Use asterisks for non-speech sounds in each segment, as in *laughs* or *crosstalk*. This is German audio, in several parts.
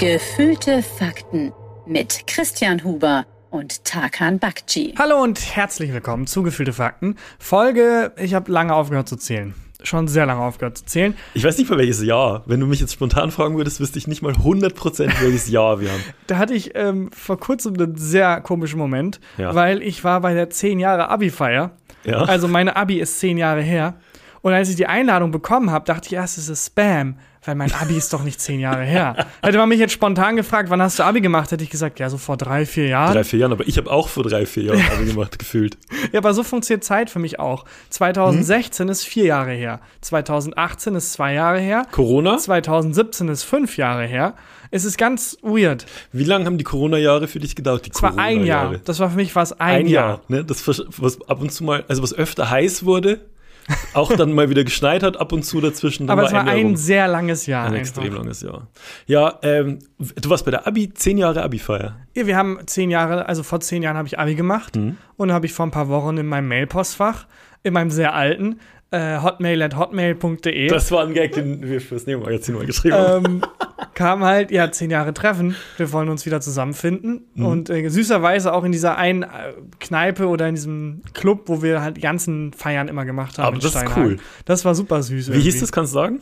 Gefühlte Fakten mit Christian Huber und Tarkan Bakci. Hallo und herzlich willkommen zu Gefühlte Fakten. Folge, ich habe lange aufgehört zu zählen. Schon sehr lange aufgehört zu zählen. Ich weiß nicht mal welches Jahr. Wenn du mich jetzt spontan fragen würdest, wüsste ich nicht mal 100% welches Jahr wir haben. *laughs* Da hatte ich ähm, vor kurzem einen sehr komischen Moment, Ja. weil ich war bei der 10 Jahre Abi-Feier. Ja. Also meine Abi ist 10 Jahre her. Und als ich die Einladung bekommen habe, dachte ich erst, es ist Spam, weil mein Abi ist doch nicht 10 Jahre her. *laughs* Hätte man mich jetzt spontan gefragt, wann hast du Abi gemacht, hätte ich gesagt, ja, so vor drei, vier Jahren. Drei, vier Jahren, aber ich habe auch vor drei, vier Jahren *laughs* Abi gemacht, gefühlt. Ja, aber so funktioniert Zeit für mich auch. 2016 ist vier Jahre her. 2018 ist zwei Jahre her. Corona? 2017 ist fünf Jahre her. Es ist ganz weird. Wie lange haben die Corona-Jahre für dich gedauert? Die Es war ein Jahr. Das war für mich was ein, Ein Jahr, ne? Das, was ab und zu mal, also was öfter heiß wurde, auch dann mal wieder geschneit hat, ab und zu dazwischen. Aber es war ein sehr langes Jahr. ein einfach. extrem langes Jahr. Ja, ähm, du warst bei der Abi, zehn Jahre Abi-Feier. Ja, wir haben zehn Jahre, also vor zehn Jahren habe ich Abi gemacht Mhm. und habe ich vor ein paar Wochen in meinem Mailpostfach, in meinem sehr alten, äh, hotmail at hotmail.de, Das war ein Gag, den wir fürs Neo-Magazin mal geschrieben haben. ähm, kam halt, ja, zehn Jahre Treffen. Wir wollen uns wieder zusammenfinden. Mhm. Und äh, süßerweise auch in dieser einen äh, Kneipe oder in diesem Club, wo wir halt die ganzen Feiern immer gemacht haben. Aber das ist cool. Das war super süß. Wie hieß irgendwie. das, kannst du sagen?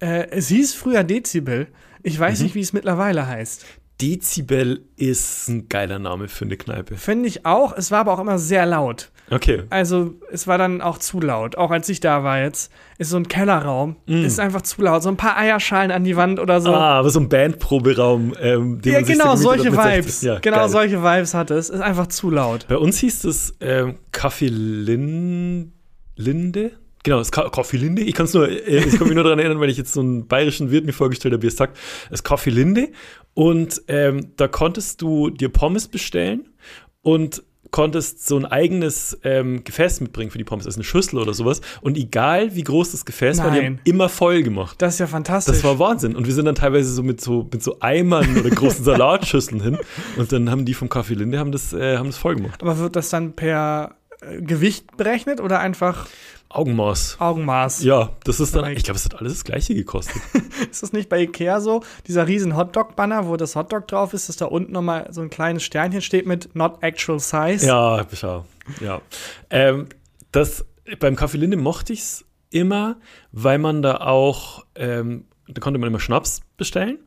Äh, es hieß früher Dezibel. Ich Mhm. weiß nicht, wie es mittlerweile heißt. Dezibel ist ein geiler Name für eine Kneipe. Finde ich auch. Es war aber auch immer sehr laut. Okay. Also, es war dann auch zu laut. Auch als ich da war jetzt, ist so ein Kellerraum. Ist einfach zu laut. So ein paar Eierschalen an die Wand oder so. Mm. Ah, aber so ein Bandproberaum, ähm, den ja, man sich genau, gemietet solche Vibes. 60. Ja, genau, geil. solche Vibes hatte es. Ist einfach zu laut. Bei uns hieß es ähm, Kaffee Lin Linde. Genau, das Ka Kaffee Linde. Ich kann es nur, äh, ich kann mich nur daran erinnern, weil ich jetzt so einen bayerischen Wirt mir vorgestellt habe, wie es sagt. Das Kaffee Linde. Und ähm, da konntest du dir Pommes bestellen und konntest so ein eigenes ähm, Gefäß mitbringen für die Pommes, also eine Schüssel oder sowas. Und egal wie groß das Gefäß war, die Nein. haben immer voll gemacht. Das ist ja fantastisch. Das war Wahnsinn. Und wir sind dann teilweise so mit so, mit so Eimern oder großen *laughs* Salatschüsseln hin. Und dann haben die vom Café Linde haben das, äh, haben das voll gemacht. aber wird das dann per äh, Gewicht berechnet oder einfach Augenmaß. Augenmaß? Ja, das ist dann, ich glaube, es hat alles das Gleiche gekostet. *laughs* Ist das nicht bei Ikea so? Dieser riesen Hotdog-Banner, wo das Hotdog drauf ist, dass da unten nochmal so ein kleines Sternchen steht mit Not Actual Size? ja, schau. Ja. Ähm, das, beim Café Linde mochte ich es immer, weil man da auch, ähm, da konnte man immer Schnaps bestellen.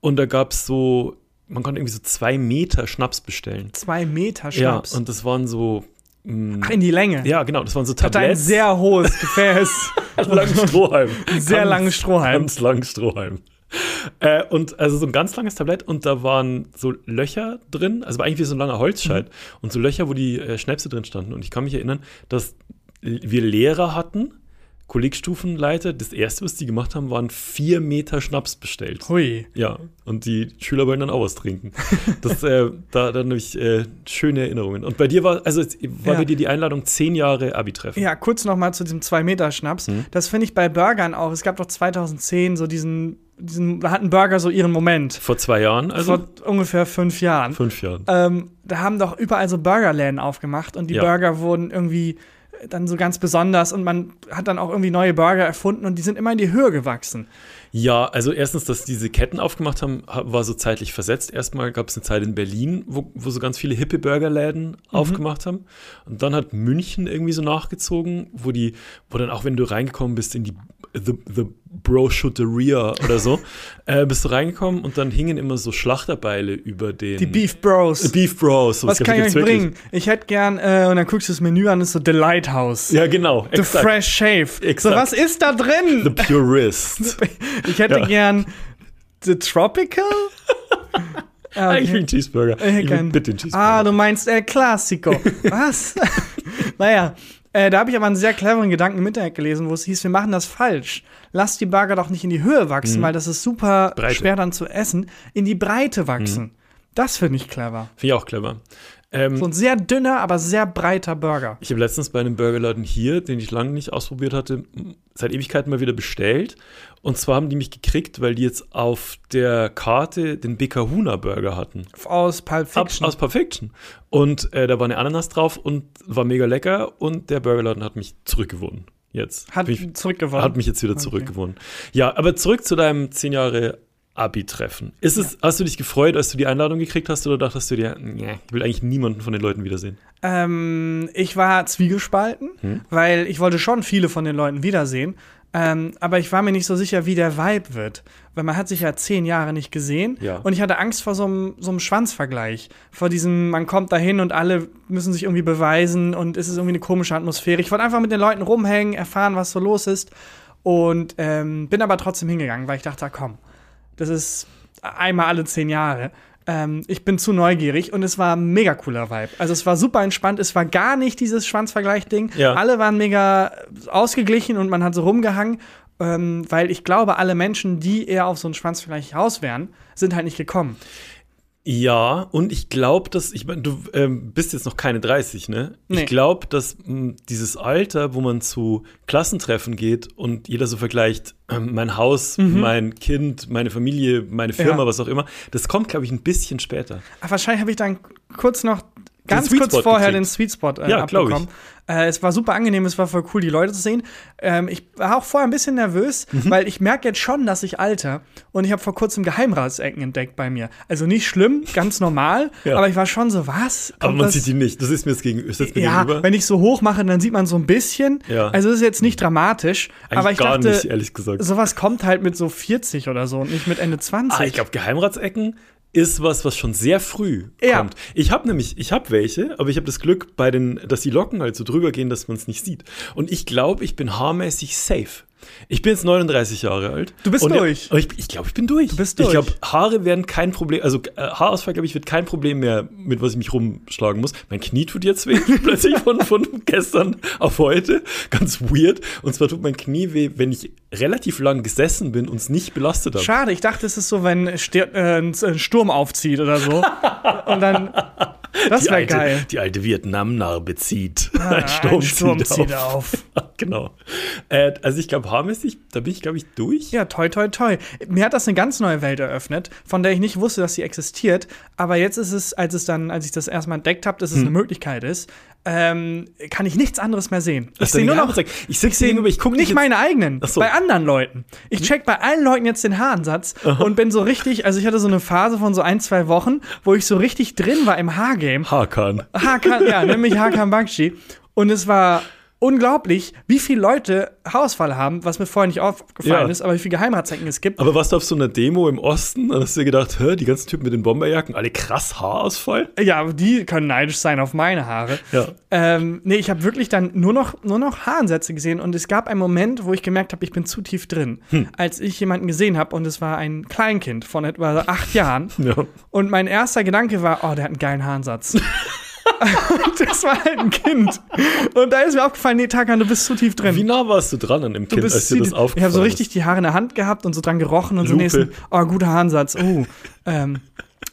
Und da gab es so, man konnte irgendwie so zwei Meter Schnaps bestellen. Zwei Meter Schnaps. Ja, und das waren so, Ach, in die Länge. ja, genau, das waren so Hat ein Tabletts. sehr hohes Gefäß. *laughs* langen Strohhalm. Sehr Ganz- langen Strohhalm. Ganz langen Strohhalm. Äh, und also so ein ganz langes Tablett und da waren so Löcher drin, also eigentlich wie so ein langer Holzscheit und so Löcher, wo die äh, Schnäpse drin standen. Und ich kann mich erinnern, dass wir Lehrer hatten, Kollegstufenleiter, das erste, was die gemacht haben, waren vier Meter Schnaps bestellt. Hui. Ja, und die Schüler wollen dann auch was trinken. Das, äh, *laughs* da habe ich äh, schöne Erinnerungen. Und bei dir war, also war Ja. bei dir die Einladung zehn Jahre Abi-Treffen. Ja, kurz noch mal zu diesem 2-Meter-Schnaps. Hm. Das finde ich bei Burgern auch. Es gab doch 2010 so diesen, diesen da hatten Burger so ihren Moment. Vor zwei Jahren, also vor ungefähr fünf Jahren. fünf Jahren. Ähm, da haben doch überall so Burgerläden aufgemacht und die Ja. Burger wurden irgendwie dann so ganz besonders und man hat dann auch irgendwie neue Burger erfunden und die sind immer in die Höhe gewachsen. Ja, also erstens, dass diese Ketten aufgemacht haben, ha- war so zeitlich versetzt. Erstmal gab es eine Zeit in Berlin, wo, wo so ganz viele hippe Burgerläden aufgemacht haben. Und dann hat München irgendwie so nachgezogen, wo die, wo dann auch, wenn du reingekommen bist in die The, the Bro-Shooteria oder so, *laughs* äh, bist du reingekommen und dann hingen immer so Schlachterbeile über den Die Beef Bros. Beef Bros. sowas Was kann ich euch wirklich. bringen? Ich hätte gern, äh, und dann guckst du das Menü an, ist so The Lighthouse. Ja, genau. The exakt. Fresh Shave. So, Exakt. was ist da The drin? Purist. *laughs* Ich hätte Ja. gern The Tropical? *laughs* Ah, Eigentlich will ich einen Cheeseburger. Ich will bitte einen Cheeseburger. Ah, du meinst El Clasico. Was? naja, äh, da habe ich aber einen sehr cleveren Gedanken im Internet gelesen, wo es hieß, wir machen das falsch. Lass die Burger doch nicht in die Höhe wachsen, weil das ist super Mhm. Breite. Mhm. schwer dann zu essen. In die Breite wachsen. Das finde ich clever. Finde ich auch clever. Ähm, So ein sehr dünner, aber sehr breiter Burger. Ich habe letztens bei einem Burgerladen hier, den ich lange nicht ausprobiert hatte, seit Ewigkeiten mal wieder bestellt. Und zwar haben die mich gekriegt, weil die jetzt auf der Karte den Bekahuna Burger hatten. Aus Pulp Ab, Fiction. aus Perfection. Und äh, da war eine Ananas drauf und war mega lecker. Und der Burgerladen hat mich zurückgewonnen. Jetzt. hat Bin ich, zurückgewonnen. hat mich jetzt wieder Okay. zurückgewonnen. Ja, aber zurück zu deinem 10 Jahre Abi-Treffen. Ist es, hast du dich gefreut, als du die Einladung gekriegt hast, oder dachtest du dir, nee, ich will eigentlich niemanden von den Leuten wiedersehen? Ähm, ich war zwiegespalten, Hm. weil ich wollte schon viele von den Leuten wiedersehen. Ähm, aber ich war mir nicht so sicher, wie der Vibe wird. Weil man hat sich ja zehn Jahre nicht gesehen. Ja. Und ich hatte Angst vor so einem, so einem Schwanzvergleich. Vor diesem, man kommt dahin und alle müssen sich irgendwie beweisen und es ist irgendwie eine komische Atmosphäre. Ich wollte einfach mit den Leuten rumhängen, erfahren, was so los ist. Und ähm, bin aber trotzdem hingegangen, weil ich dachte, ah, komm, das ist einmal alle zehn Jahre. Ähm, ich bin zu neugierig und es war ein mega cooler Vibe. Also es war super entspannt, es war gar nicht dieses Schwanzvergleich-Ding. Ja. Alle waren mega ausgeglichen und man hat so rumgehangen, ähm, weil ich glaube, alle Menschen, die eher auf so einen Schwanzvergleich raus wären, sind halt nicht gekommen. Ja, und ich glaube, dass, ich meine, du ähm, bist jetzt noch keine 30, ne? Nee. Ich glaube, dass mh, dieses Alter, wo man zu Klassentreffen geht und jeder so vergleicht, ähm, mein Haus, mein Kind, meine Familie, meine Firma, Mhm. Ja. was auch immer, das kommt, glaube ich, ein bisschen später. Aber wahrscheinlich habe ich dann kurz noch, ganz kurz vorher gekriegt. den Sweet Spot äh, Ja, abbekommen. Äh, es war super angenehm, es war voll cool, die Leute zu sehen. Ähm, ich war auch vorher ein bisschen nervös, Mhm. weil ich merke jetzt schon, dass ich alter. Und ich habe vor kurzem Geheimratsecken entdeckt bei mir. Also nicht schlimm, ganz normal, *laughs* Ja. aber ich war schon so, was? Aber Kommt man das- sieht die nicht. Das ist mir jetzt gegenüber. Sitzt mir ja, gegenüber. wenn ich so hoch mache, dann sieht man so ein bisschen. Ja. Also es ist jetzt nicht dramatisch, Eigentlich aber ich gar dachte, nicht, ehrlich gesagt. sowas kommt halt mit so 40 oder so und nicht mit Ende 20. Ah, ich glaube, Geheimratsecken ist was, was schon sehr früh Ja. kommt. Ich habe nämlich, ich habe welche, aber ich habe das Glück, bei den, dass die Locken halt so drüber gehen, dass man es nicht sieht. Und ich glaube, ich bin haarmäßig safe. Ich bin jetzt 39 Jahre alt. Du bist durch. Ich, ich glaube, ich bin durch. Du bist Ich durch. glaube, Haare werden kein Problem, also äh, Haarausfall, glaube ich, wird kein Problem mehr, mit was ich mich rumschlagen muss. Mein Knie tut jetzt weh, *laughs* plötzlich von, von gestern auf heute. Ganz weird. Und zwar tut mein Knie weh, wenn ich relativ lang gesessen bin und es nicht belastet habe. Schade, ich dachte, es ist so, wenn Stir äh, ein Sturm aufzieht oder so. *laughs* und dann. *laughs* Das wäre geil. Die alte Vietnam-Narbe zieht. Ah, ein *laughs* Sturm, ein Sturm zieht, auf. auf. *laughs* genau. Äh, also ich glaube, haarmäßig, da bin ich, glaube ich, durch. Ja, toi, toi, toi. Mir hat das eine ganz neue Welt eröffnet, von der ich nicht wusste, dass sie existiert. Aber jetzt ist es, als es dann, als ich das erstmal entdeckt habe, dass Hm. es eine Möglichkeit ist, ähm, kann ich nichts anderes mehr sehen. Ich sehe nur noch. Geheimratsecken? Ich sitze gegenüber, ich gucke nicht meine eigenen, so. bei anderen Leuten. Ich check bei allen Leuten jetzt den Haaransatz und bin so richtig, also ich hatte so eine Phase von so ein, zwei Wochen, wo ich so richtig drin war im Haargame. Hakan. Hakan, ja, nämlich Hakan Bakshi. Und es war unglaublich, wie viele Leute Haarausfall haben, was mir vorher nicht aufgefallen Ja. ist, aber wie viele Geheimratsecken es gibt. Aber warst du auf so einer Demo im Osten und hast dir gedacht, hä, die ganzen Typen mit den Bomberjacken, alle krass Haarausfall? Ja, die können neidisch sein auf meine Haare. Ja. Ähm, nee, ich habe wirklich dann nur noch, nur noch Haaransätze gesehen und es gab einen Moment, wo ich gemerkt habe, ich bin zu tief drin. Hm. Als ich jemanden gesehen habe und es war ein Kleinkind von etwa acht Jahren *laughs* Ja. und mein erster Gedanke war, oh, der hat einen geilen Haaransatz. *laughs* und *laughs* das war halt ein Kind. Und da ist mir aufgefallen, nee, Takan, du bist zu tief drin. Wie nah warst du dran an dem Kind, bist als dir das aufgefallen Ich habe so richtig die Haare in der Hand gehabt und so dran gerochen und so Lupe. nächsten, oh, guter Haaransatz. Oh, ähm,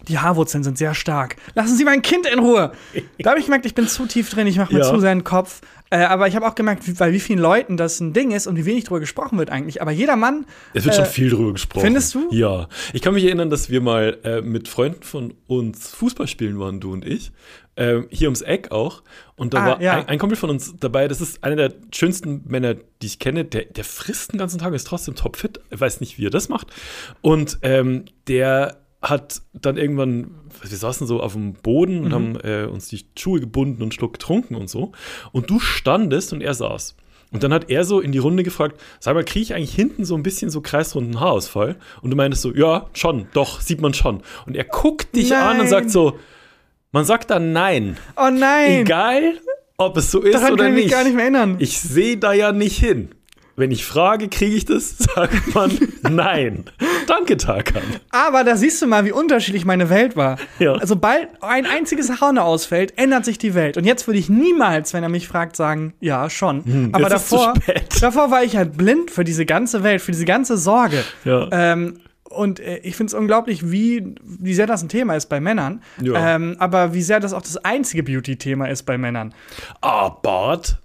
die Haarwurzeln sind sehr stark. Lassen Sie mein Kind in Ruhe. Da habe ich gemerkt, ich bin zu tief drin, ich mache mir Ja. zu sehr einen Kopf. Äh, aber ich habe auch gemerkt, wie, bei wie vielen Leuten das ein Ding ist und wie wenig drüber gesprochen wird eigentlich. Aber jeder Mann, Es wird Äh, schon viel drüber gesprochen. findest du? Ja. Ich kann mich erinnern, dass wir mal äh, mit Freunden von uns Fußball spielen waren, du und ich. Ähm, hier ums Eck auch. Und da Ah, war ja. ein, ein Kumpel von uns dabei, das ist einer der schönsten Männer, die ich kenne. Der, der frisst den ganzen Tag, ist trotzdem topfit. Ich weiß nicht, wie er das macht. Und ähm, der hat dann irgendwann, wir saßen so auf dem Boden Mhm. und haben äh, uns die Schuhe gebunden und einen Schluck getrunken und so. Und du standest und er saß. Und dann hat er so in die Runde gefragt, sag mal, kriege ich eigentlich hinten so ein bisschen so kreisrunden Haarausfall? Und du meintest so, ja, schon, doch, sieht man schon. Und er guckt dich an und Nein. sagt so, man sagt dann nein. oh nein, Egal, ob es so ist daran oder kann ich mich nicht. gar nicht mehr erinnern. Ich sehe da ja nicht hin. Wenn ich frage, kriege ich das, *laughs* sagt man nein. Danke, Tarkan. Aber da siehst du mal, wie unterschiedlich meine Welt war. Ja. Also sobald ein einziges noch ausfällt, ändert sich die Welt. Und jetzt würde ich niemals, wenn er mich fragt, sagen, ja, schon. Aber ist zu davor, *laughs* davor war ich halt blind für diese ganze Welt, für diese ganze Sorge. Ja. Ähm, und äh, ich finde es unglaublich, wie, wie sehr das ein Thema ist bei Männern. Ja. Ähm, aber wie sehr das auch das einzige Beauty-Thema ist bei Männern. Ah, Bart.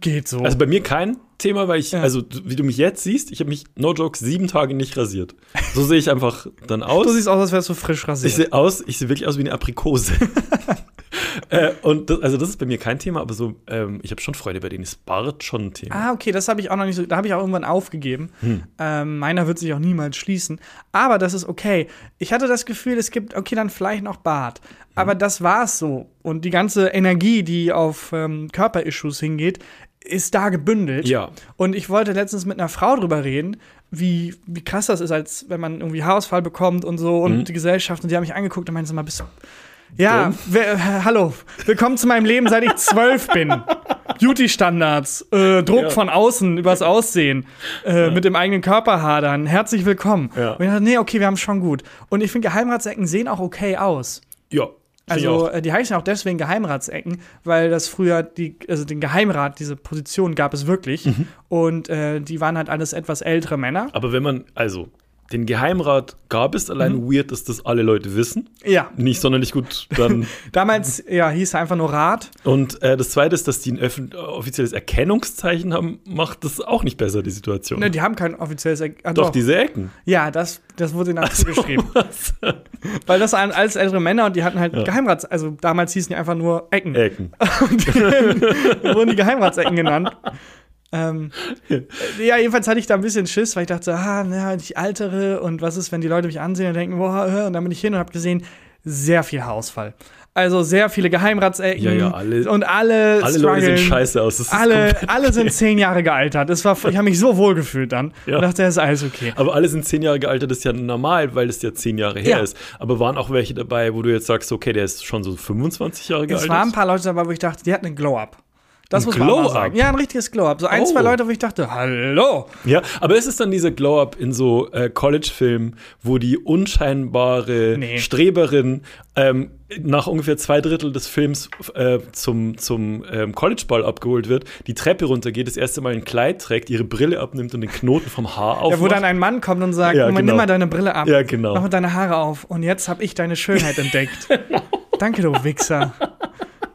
Geht so. Also bei mir kein Thema, weil ich, Ja. also wie du mich jetzt siehst, ich habe mich, no joke, sieben Tage nicht rasiert. So sehe ich einfach dann aus. du siehst aus, als wärst du frisch ich rasiert. sehe aus, ich sehe wirklich aus wie eine Aprikose. *laughs* *laughs* äh, und das, also das ist bei mir kein Thema, aber so, ähm, ich habe schon Freude, bei denen ist Bart schon ein Thema. Ah, okay, das habe ich auch noch nicht so, da habe ich auch irgendwann aufgegeben. Ähm, meiner wird sich auch niemals schließen. Aber das ist okay. Ich hatte das Gefühl, es gibt, okay, dann vielleicht noch Bart. Aber das war's so. Und die ganze Energie, die auf ähm, Körperissues hingeht, ist da gebündelt. Ja. Und ich wollte letztens mit einer Frau drüber reden, wie, wie krass das ist, als wenn man irgendwie Haarausfall bekommt und so und die Gesellschaft. Und die haben mich angeguckt und meinte so mal, bist du. Ja, wer, äh, hallo, willkommen zu meinem Leben, seit ich zwölf bin. *laughs* Beauty-Standards, äh, Druck Ja. von außen übers Aussehen, äh, mit dem eigenen Körper hadern. Herzlich willkommen. Ja. Und ich dachte, nee, okay, wir haben es schon gut. Und ich finde, Geheimratsecken sehen auch okay aus. Ja. Also, äh, die heißen auch deswegen Geheimratsecken, weil das früher die, also den Geheimrat, diese Position gab es wirklich. Mhm. Und äh, die waren halt alles etwas ältere Männer. aber wenn man, also, den Geheimrat gab es allein Mhm. weird, dass das alle Leute wissen. Ja. Nicht sonderlich gut dann. *laughs* Damals, ja, hieß er einfach nur Rat. Und äh, das zweite ist, dass die ein öffn- offizielles Erkennungszeichen haben, macht das auch nicht besser, die Situation. Ne, die haben kein offizielles. Er ah, Doch, diese Ecken. Ja, das, das wurde ihnen zugeschrieben. *laughs* Weil das waren alles ältere Männer und die hatten halt Geheimrats. Also damals hießen die einfach nur Ecken. Ecken. *laughs* Und dann wurden die Geheimratsecken genannt. Ähm, *laughs* ja, jedenfalls hatte ich da ein bisschen Schiss, weil ich dachte, ah, na, ich altere und was ist, wenn die Leute mich ansehen und denken, boah, und dann bin ich hin und habe gesehen, sehr viel Haarausfall. Also sehr viele Geheimratsecken Ja, ja, alle- und alle, Alle Leute sehen scheiße aus. Alle, alle sind zehn Jahre gealtert. Das war, ich habe mich so wohl gefühlt dann Ja. und dachte, das ist alles okay. Aber alle sind zehn Jahre gealtert, das ist ja normal, weil es ja zehn Jahre her Ja. ist. Aber waren auch welche dabei, wo du jetzt sagst, okay, der ist schon so 25 Jahre gealtert? Es waren ein paar Leute dabei, wo ich dachte, die hatten einen Glow-Up. Das Ein muss man auch sagen. Ja, ein richtiges Glow-Up. So ein, Oh. zwei Leute, wo ich dachte, hallo. Ja, aber ist es dann dieser Glow-Up in so äh, College-Filmen, wo die unscheinbare Nee. Streberin ähm, nach ungefähr zwei Drittel des Films äh, zum, zum ähm, College-Ball abgeholt wird, die Treppe runtergeht, das erste Mal ein Kleid trägt, ihre Brille abnimmt und den Knoten vom Haar aufmacht? Ja, wo dann ein Mann kommt und sagt, Ja, genau. nimm mal deine Brille ab. Ja, genau. Mach mal deine Haare auf. Und jetzt habe ich deine Schönheit *laughs* entdeckt. Danke, du Wichser.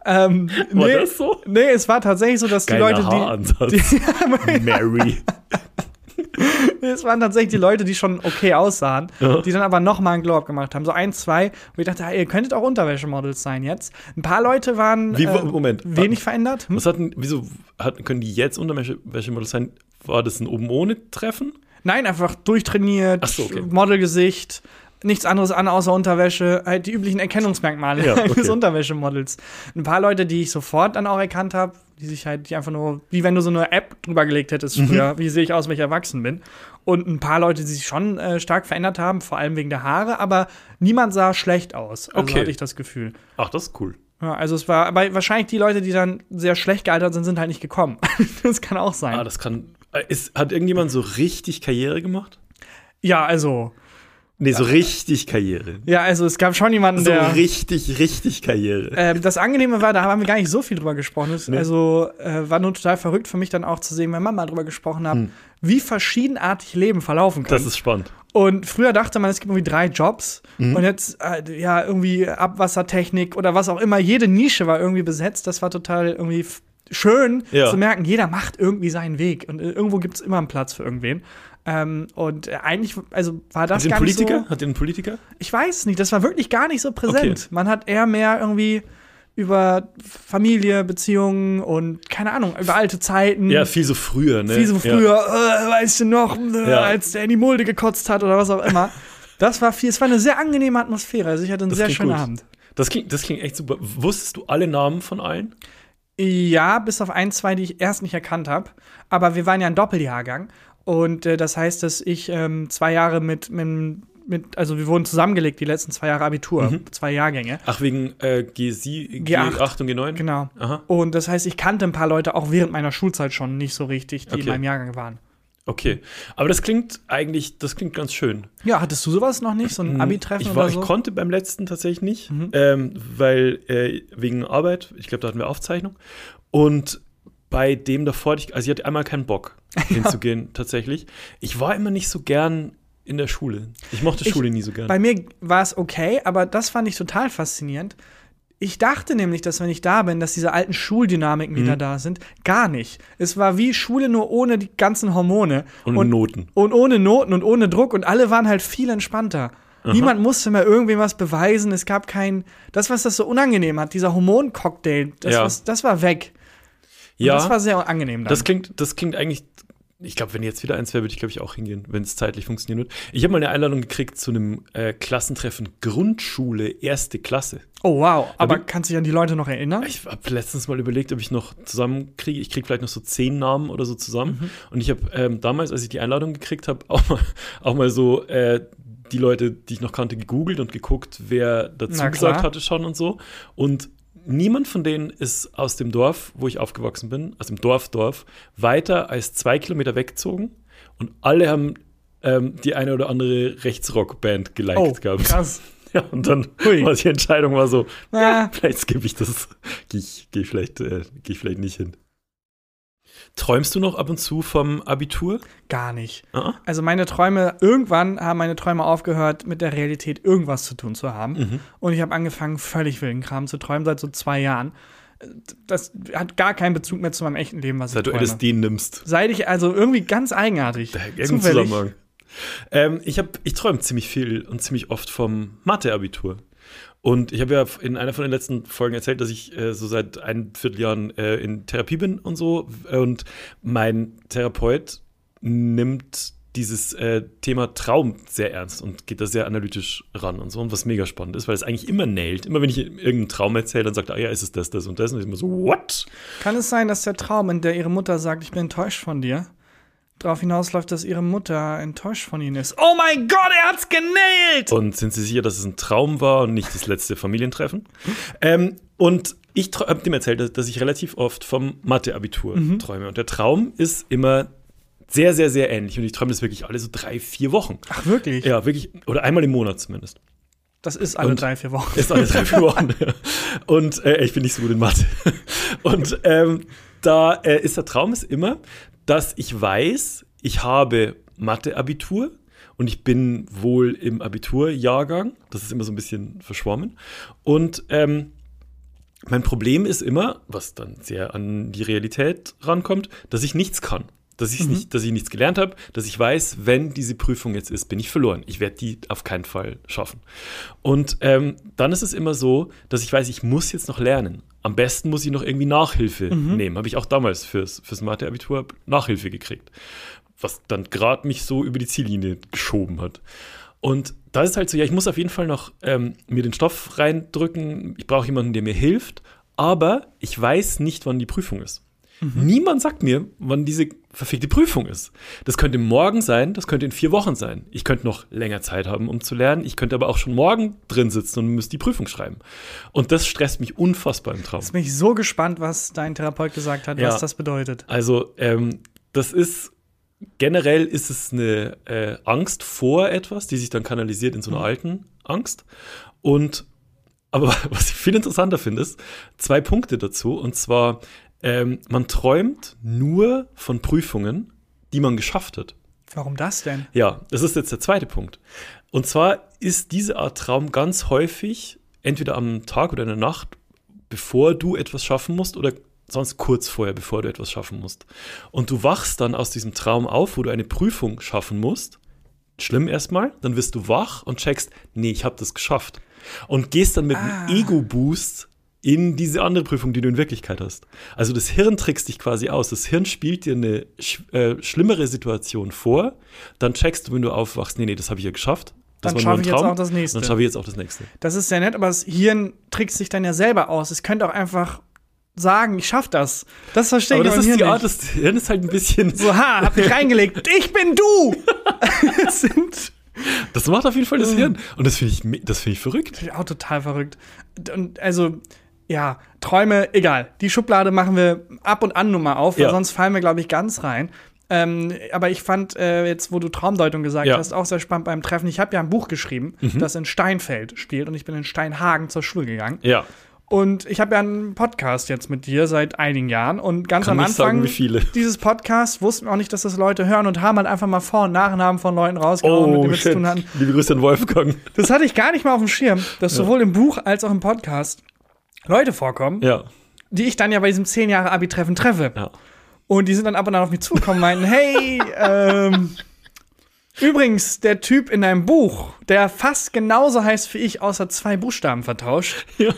Ähm, War nee, das so? Nee, es war tatsächlich so, dass die Geiler Leute, die, Haaransatz. *laughs* Mary. *laughs* Es waren tatsächlich die Leute, die schon okay aussahen, Ja. die dann aber noch mal einen Glow-Up gemacht haben. So ein, zwei, wo ich dachte, hey, ihr könntet auch Unterwäschemodels sein jetzt. Ein paar Leute waren Wie, äh, Moment. wenig verändert. Hm? Was hatten, wieso hatten, können die jetzt Unterwäschemodels sein? War das ein oben ohne Treffen? Nein, einfach durchtrainiert, so, okay. Modelgesicht, nichts anderes an außer Unterwäsche, halt die üblichen Erkennungsmerkmale Ja, *laughs* okay. Unterwäschemodels. Ein paar Leute, die ich sofort dann auch erkannt habe, die sich halt, die einfach nur, wie wenn du so eine App drüber gelegt hättest Mhm. früher, wie sehe ich aus, wenn ich erwachsen bin. Und ein paar Leute, die sich schon äh, stark verändert haben, vor allem wegen der Haare, aber niemand sah schlecht aus. Also Okay. hatte ich das Gefühl. Ach, das ist cool. Ja, also es war, aber wahrscheinlich die Leute, die dann sehr schlecht gealtert sind, sind halt nicht gekommen. *laughs* das kann auch sein. Ah, das kann. äh, Ist, hat irgendjemand so richtig Karriere gemacht? ja, also, Nee, so richtig Karriere. ja, also es gab schon jemanden, So der. richtig, richtig Karriere. Ähm, das Angenehme war, da haben wir gar nicht so viel drüber gesprochen. Das, Also äh, war nur total verrückt für mich dann auch zu sehen, wenn man mal drüber gesprochen hat, wie verschiedenartig Leben verlaufen kann. Das ist spannend. und früher dachte man, es gibt irgendwie drei Jobs Mhm. und jetzt äh, ja irgendwie Abwassertechnik oder was auch immer. Jede Nische war irgendwie besetzt. Das war total irgendwie schön Ja. zu merken, jeder macht irgendwie seinen Weg und äh, irgendwo gibt es immer einen Platz für irgendwen. Ähm, und äh, eigentlich, also war das Hat gar nicht Politiker? so. Hat den einen Politiker? Ich weiß nicht, das war wirklich gar nicht so präsent. Okay. Man hat eher mehr irgendwie über Familie, Beziehungen und keine Ahnung, über alte Zeiten. Ja, viel so früher, ne? Wie so Ja. früher, äh, weißt du noch, äh, Ja. als der in die Mulde gekotzt hat oder was auch immer. Das war viel, es war eine sehr angenehme Atmosphäre. Also ich hatte einen Das sehr schönen gut. Abend. Das klingt, das klingt echt super. Wusstest du alle Namen von allen? Ja, bis auf ein, zwei, die ich erst nicht erkannt habe. Aber wir waren ja ein Doppeljahrgang. Und äh, das heißt, dass ich ähm, zwei Jahre mit, mit, mit, also wir wurden zusammengelegt, die letzten zwei Jahre Abitur, Mhm. zwei Jahrgänge. Ach, wegen äh, G7, G8. G8 und G9? Genau. Aha. Und das heißt, ich kannte ein paar Leute auch während meiner Schulzeit schon nicht so richtig, die in Okay. meinem Jahrgang waren. Okay. Aber das klingt eigentlich, das klingt ganz schön. Ja, hattest du sowas noch nicht? So ein Abi-Treffen Mhm. ich war, oder so? Mhm. Ich konnte beim letzten tatsächlich nicht, ähm, weil äh, wegen Arbeit, ich glaube, da hatten wir Aufzeichnung. Und bei dem davor, ich, also ich hatte einmal keinen Bock *laughs* hinzugehen, tatsächlich. Ich war immer nicht so gern in der Schule. Ich mochte Ich- Schule nie so gern. Bei mir war es okay, aber das fand ich total faszinierend. Ich dachte nämlich, dass wenn ich da bin, dass diese alten Schuldynamiken Mhm. wieder da sind. Gar nicht. Es war wie Schule nur ohne die ganzen Hormone. Und Noten. Und ohne Noten und ohne Druck und alle waren halt viel entspannter. Niemand musste mehr irgendwem was beweisen. Es gab kein, das, was das so unangenehm hat, dieser Hormoncocktail, das, Ja. was, das war weg. Und Ja, das war sehr angenehm dann. das klingt, das klingt eigentlich. Ich glaube, wenn jetzt wieder eins wäre, würde ich, glaube ich, auch hingehen, wenn es zeitlich funktionieren wird. Ich habe mal eine Einladung gekriegt zu einem äh, Klassentreffen Grundschule, erste Klasse. oh, wow. Aber bin- kannst du dich an die Leute noch erinnern? Ich habe letztens mal überlegt, ob ich noch zusammenkriege. Ich kriege vielleicht noch so zehn Namen oder so zusammen. Mhm. Und ich habe ähm, damals, als ich die Einladung gekriegt habe, *laughs* auch mal, auch mal so äh, die Leute, die ich noch kannte, gegoogelt und geguckt, wer dazu gesagt hatte schon und so. Und niemand von denen ist aus dem Dorf, wo ich aufgewachsen bin, aus dem Dorf, Dorf, weiter als zwei Kilometer weggezogen. Und alle haben ähm, die eine oder andere Rechtsrock-Band geliked oh, gehabt. krass. *laughs* Ja, und dann Hui. war die Entscheidung war so, Ah. *laughs* vielleicht skippe ich das. Gehe ich, geh ich, vielleicht, äh, geh ich vielleicht nicht hin. Träumst du noch ab und zu vom Abitur? Gar nicht. Ah, Also meine Träume, irgendwann haben meine Träume aufgehört, mit der Realität irgendwas zu tun zu haben. Mhm. Und ich habe angefangen, völlig wilden Kram zu träumen, seit so zwei Jahren. Das hat gar keinen Bezug mehr zu meinem echten Leben, was seit du ich träume. LSD nimmst. Seit ich also irgendwie ganz eigenartig. Irgendein zufällig. Zusammenhang. Ähm, ich hab, ich träume ziemlich viel und ziemlich oft vom Mathe-Abitur. Und ich habe ja in einer von den letzten Folgen erzählt, dass ich äh, so seit ein Vierteljahren äh, in Therapie bin und so. Und mein Therapeut nimmt dieses äh, Thema Traum sehr ernst und geht da sehr analytisch ran und so. Und was mega spannend ist, weil es eigentlich immer nailt. Immer wenn ich irgendeinen Traum erzähle, dann sagt er, ah ja, ist es das, das und das. Und ich immer so, what? Kann es sein, dass der Traum, in der ihre Mutter sagt, ich bin enttäuscht von dir, darauf hinausläuft, dass ihre Mutter enttäuscht von ihnen ist? Oh mein Gott, er hat's genailt! Und sind Sie sicher, dass es ein Traum war und nicht das letzte Familientreffen? Ähm, und ich habe dem erzählt, dass, dass ich relativ oft vom Mathe-Abitur träume. Und der Traum ist immer sehr, sehr, sehr ähnlich. Und ich träume das wirklich alle so drei, vier Wochen. Ach, wirklich? Ja, wirklich. Oder einmal im Monat zumindest. Das ist alle Und- drei, vier Wochen. Ist alle drei, vier Wochen. *laughs* Und äh, ich bin nicht so gut in Mathe. Und ähm, da äh, ist der Traum ist immer, dass ich weiß, ich habe Mathe-Abitur und ich bin wohl im Abiturjahrgang. Das ist immer so ein bisschen verschwommen. Und ähm, mein Problem ist immer, was dann sehr an die Realität rankommt, dass ich nichts kann. Dass, ich's nicht, dass ich nichts gelernt habe, dass ich weiß, wenn diese Prüfung jetzt ist, bin ich verloren. Ich werde die auf keinen Fall schaffen. Und ähm, dann ist es immer so, dass ich weiß, ich muss jetzt noch lernen. Am besten muss ich noch irgendwie Nachhilfe nehmen. Habe ich auch damals fürs, fürs Mathe-Abitur Nachhilfe gekriegt. Was dann gerade mich so über die Ziellinie geschoben hat. Und da ist halt so, ja, ich muss auf jeden Fall noch ähm, mir den Stoff reindrücken. Ich brauche jemanden, der mir hilft. Aber ich weiß nicht, wann die Prüfung ist. Niemand sagt mir, wann diese verfickte Prüfung ist. Das könnte morgen sein, das könnte in vier Wochen sein. Ich könnte noch länger Zeit haben, um zu lernen. Ich könnte aber auch schon morgen drin sitzen und müsste die Prüfung schreiben. Und das stresst mich unfassbar im Traum. Jetzt bin ich so gespannt, was dein Therapeut gesagt hat, Ja. was das bedeutet. Also, ähm, das ist generell ist es eine äh, Angst vor etwas, die sich dann kanalisiert in so einer alten Angst. Und aber *laughs* was ich viel interessanter finde, ist zwei Punkte dazu. Und zwar, ähm, man träumt nur von Prüfungen, die man geschafft hat. Warum das denn? Ja, das ist jetzt der zweite Punkt. Und zwar ist diese Art Traum ganz häufig entweder am Tag oder in der Nacht, bevor du etwas schaffen musst oder sonst kurz vorher, bevor du etwas schaffen musst. Und du wachst dann aus diesem Traum auf, wo du eine Prüfung schaffen musst. Schlimm erstmal, dann wirst du wach und checkst, nee, ich habe das geschafft. Und gehst dann mit Ah. einem Ego-Boost in diese andere Prüfung, die du in Wirklichkeit hast. Also das Hirn trickst dich quasi aus. Das Hirn spielt dir eine sch äh, schlimmere Situation vor. Dann checkst du, wenn du aufwachst, nee, nee, das habe ich ja geschafft. Das Dann schaffe ich jetzt auch das nächste. Dann schaffe ich jetzt auch das nächste. Das ist sehr nett, aber das Hirn trickst sich dann ja selber aus. Es könnte auch einfach sagen, ich schaff das. Das verstehe Aber ich das beim ist Hirn die Art, nicht. das Hirn ist halt ein bisschen. So, ha, hab mich *laughs* reingelegt. Ich bin du! *laughs* Sind Das macht auf jeden Fall das Hirn. Und das finde ich, das finde ich verrückt. Finde ich auch total verrückt. Und also, ja, Träume, egal. Die Schublade machen wir ab und an nur mal auf, weil Ja. sonst fallen wir, glaube ich, ganz rein. Ähm, aber ich fand äh, jetzt, wo du Traumdeutung gesagt Ja. hast, auch sehr spannend beim Treffen. Ich habe ja ein Buch geschrieben, das in Steinfeld spielt und ich bin in Steinhagen zur Schule gegangen. Ja. Und ich habe ja einen Podcast jetzt mit dir seit einigen Jahren und ganz Kann am Anfang sagen, wie viele. *laughs* dieses Podcasts wussten wir auch nicht, dass das Leute hören und haben halt einfach mal Vor- und Nachnamen von Leuten rausgehauen, mit Oh, denen wir zu tun hatten. Liebe Grüße an Wolfgang. Das hatte ich gar nicht mal auf dem Schirm, dass sowohl im Buch als auch im Podcast Leute vorkommen, Ja. die ich dann ja bei diesem 10 Jahre Abi-Treffen treffe. Ja. Und die sind dann ab und an auf mich zugekommen und meinten, hey, ähm, Übrigens, der Typ in deinem Buch, der fast genauso heißt wie ich, außer zwei Buchstaben vertauscht. Ja.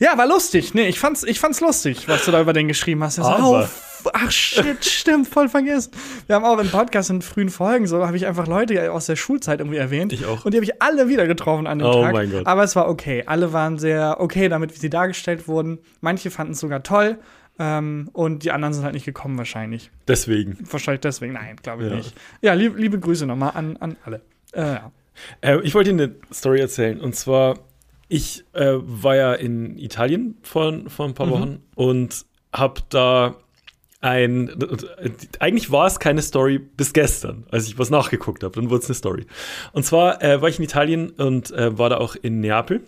Ja, war lustig. Nee, ich fand's, ich fand's lustig, was du da über den geschrieben hast. Er so, Aber- oh, ach shit, stimmt, voll vergessen. Wir haben auch im Podcast in frühen Folgen so, habe ich einfach Leute aus der Schulzeit irgendwie erwähnt. Ich auch. Und die habe ich alle wieder getroffen an dem Oh Tag. mein Gott. Aber es war okay. Alle waren sehr okay damit, wie sie dargestellt wurden. Manche fanden es sogar toll. Ähm, und die anderen sind halt nicht gekommen wahrscheinlich. Deswegen. Wahrscheinlich deswegen. Nein, glaube ich Ja. nicht. Ja, lieb, liebe Grüße nochmal an, an alle. Äh, ja. Äh, ich wollte Ihnen eine Story erzählen. Und zwar, ich äh, war ja in Italien vor, vor ein paar Wochen und habe da ein. Eigentlich war es keine Story bis gestern, als ich was nachgeguckt habe. Dann wurde es eine Story. Und zwar äh, war ich in Italien und äh, war da auch in Neapel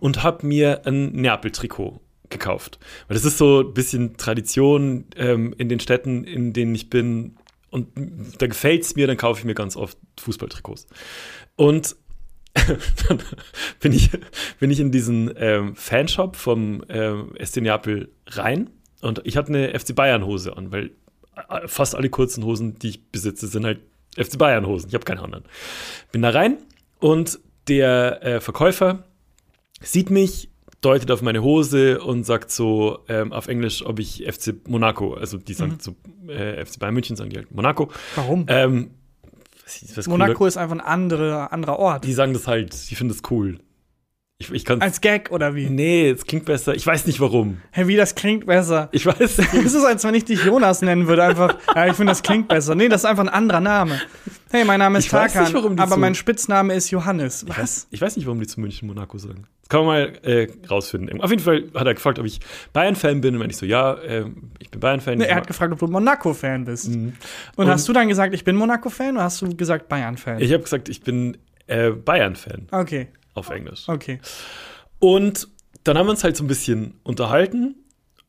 und habe mir ein Neapel-Trikot gekauft. Weil das ist so ein bisschen Tradition ähm, in den Städten, in denen ich bin. Und da gefällt es mir, dann kaufe ich mir ganz oft Fußballtrikots. Und *laughs* dann bin ich, bin ich in diesen ähm, Fanshop vom ähm, SC Neapel rein und ich hatte eine FC Bayern Hose an, weil äh, fast alle kurzen Hosen, die ich besitze, sind halt FC Bayern Hosen. Ich habe keine anderen. Bin da rein und der äh, Verkäufer sieht mich, deutet auf meine Hose und sagt so ähm, auf Englisch, ob ich FC Monaco, also die sagen so äh, FC Bayern München, sagen die halt Monaco. Warum? Ähm, was, was Monaco cooler- ist einfach ein anderer, anderer Ort. die sagen das halt, die finden das cool. Ich, ich kann Als Gag oder wie? Nee, es klingt besser. Ich weiß nicht warum. Hey, wie das klingt besser. Ich weiß *laughs* nicht. Es ist, als wenn ich dich Jonas nennen würde, einfach. Ja, ich finde, das klingt besser. Nee, das ist einfach ein anderer Name. Hey, mein Name ist Ich weiß Tarkan, nicht, aber so- mein Spitzname ist Johannes. Ich Was? weiß, ich weiß nicht, warum die zu München Monaco sagen. Das kann man mal äh, rausfinden. Auf jeden Fall hat er gefragt, ob ich Bayern-Fan bin. Und wenn ich so, ja, ähm, ich bin Bayern-Fan. Nee, Ich er hat gefragt, ob du Monaco-Fan bist. Mhm. Und, Und- hast du dann gesagt, ich bin Monaco-Fan oder hast du gesagt Bayern-Fan? Ich habe gesagt, ich bin äh, Bayern-Fan Okay, auf Englisch. okay. Und dann haben wir uns halt so ein bisschen unterhalten.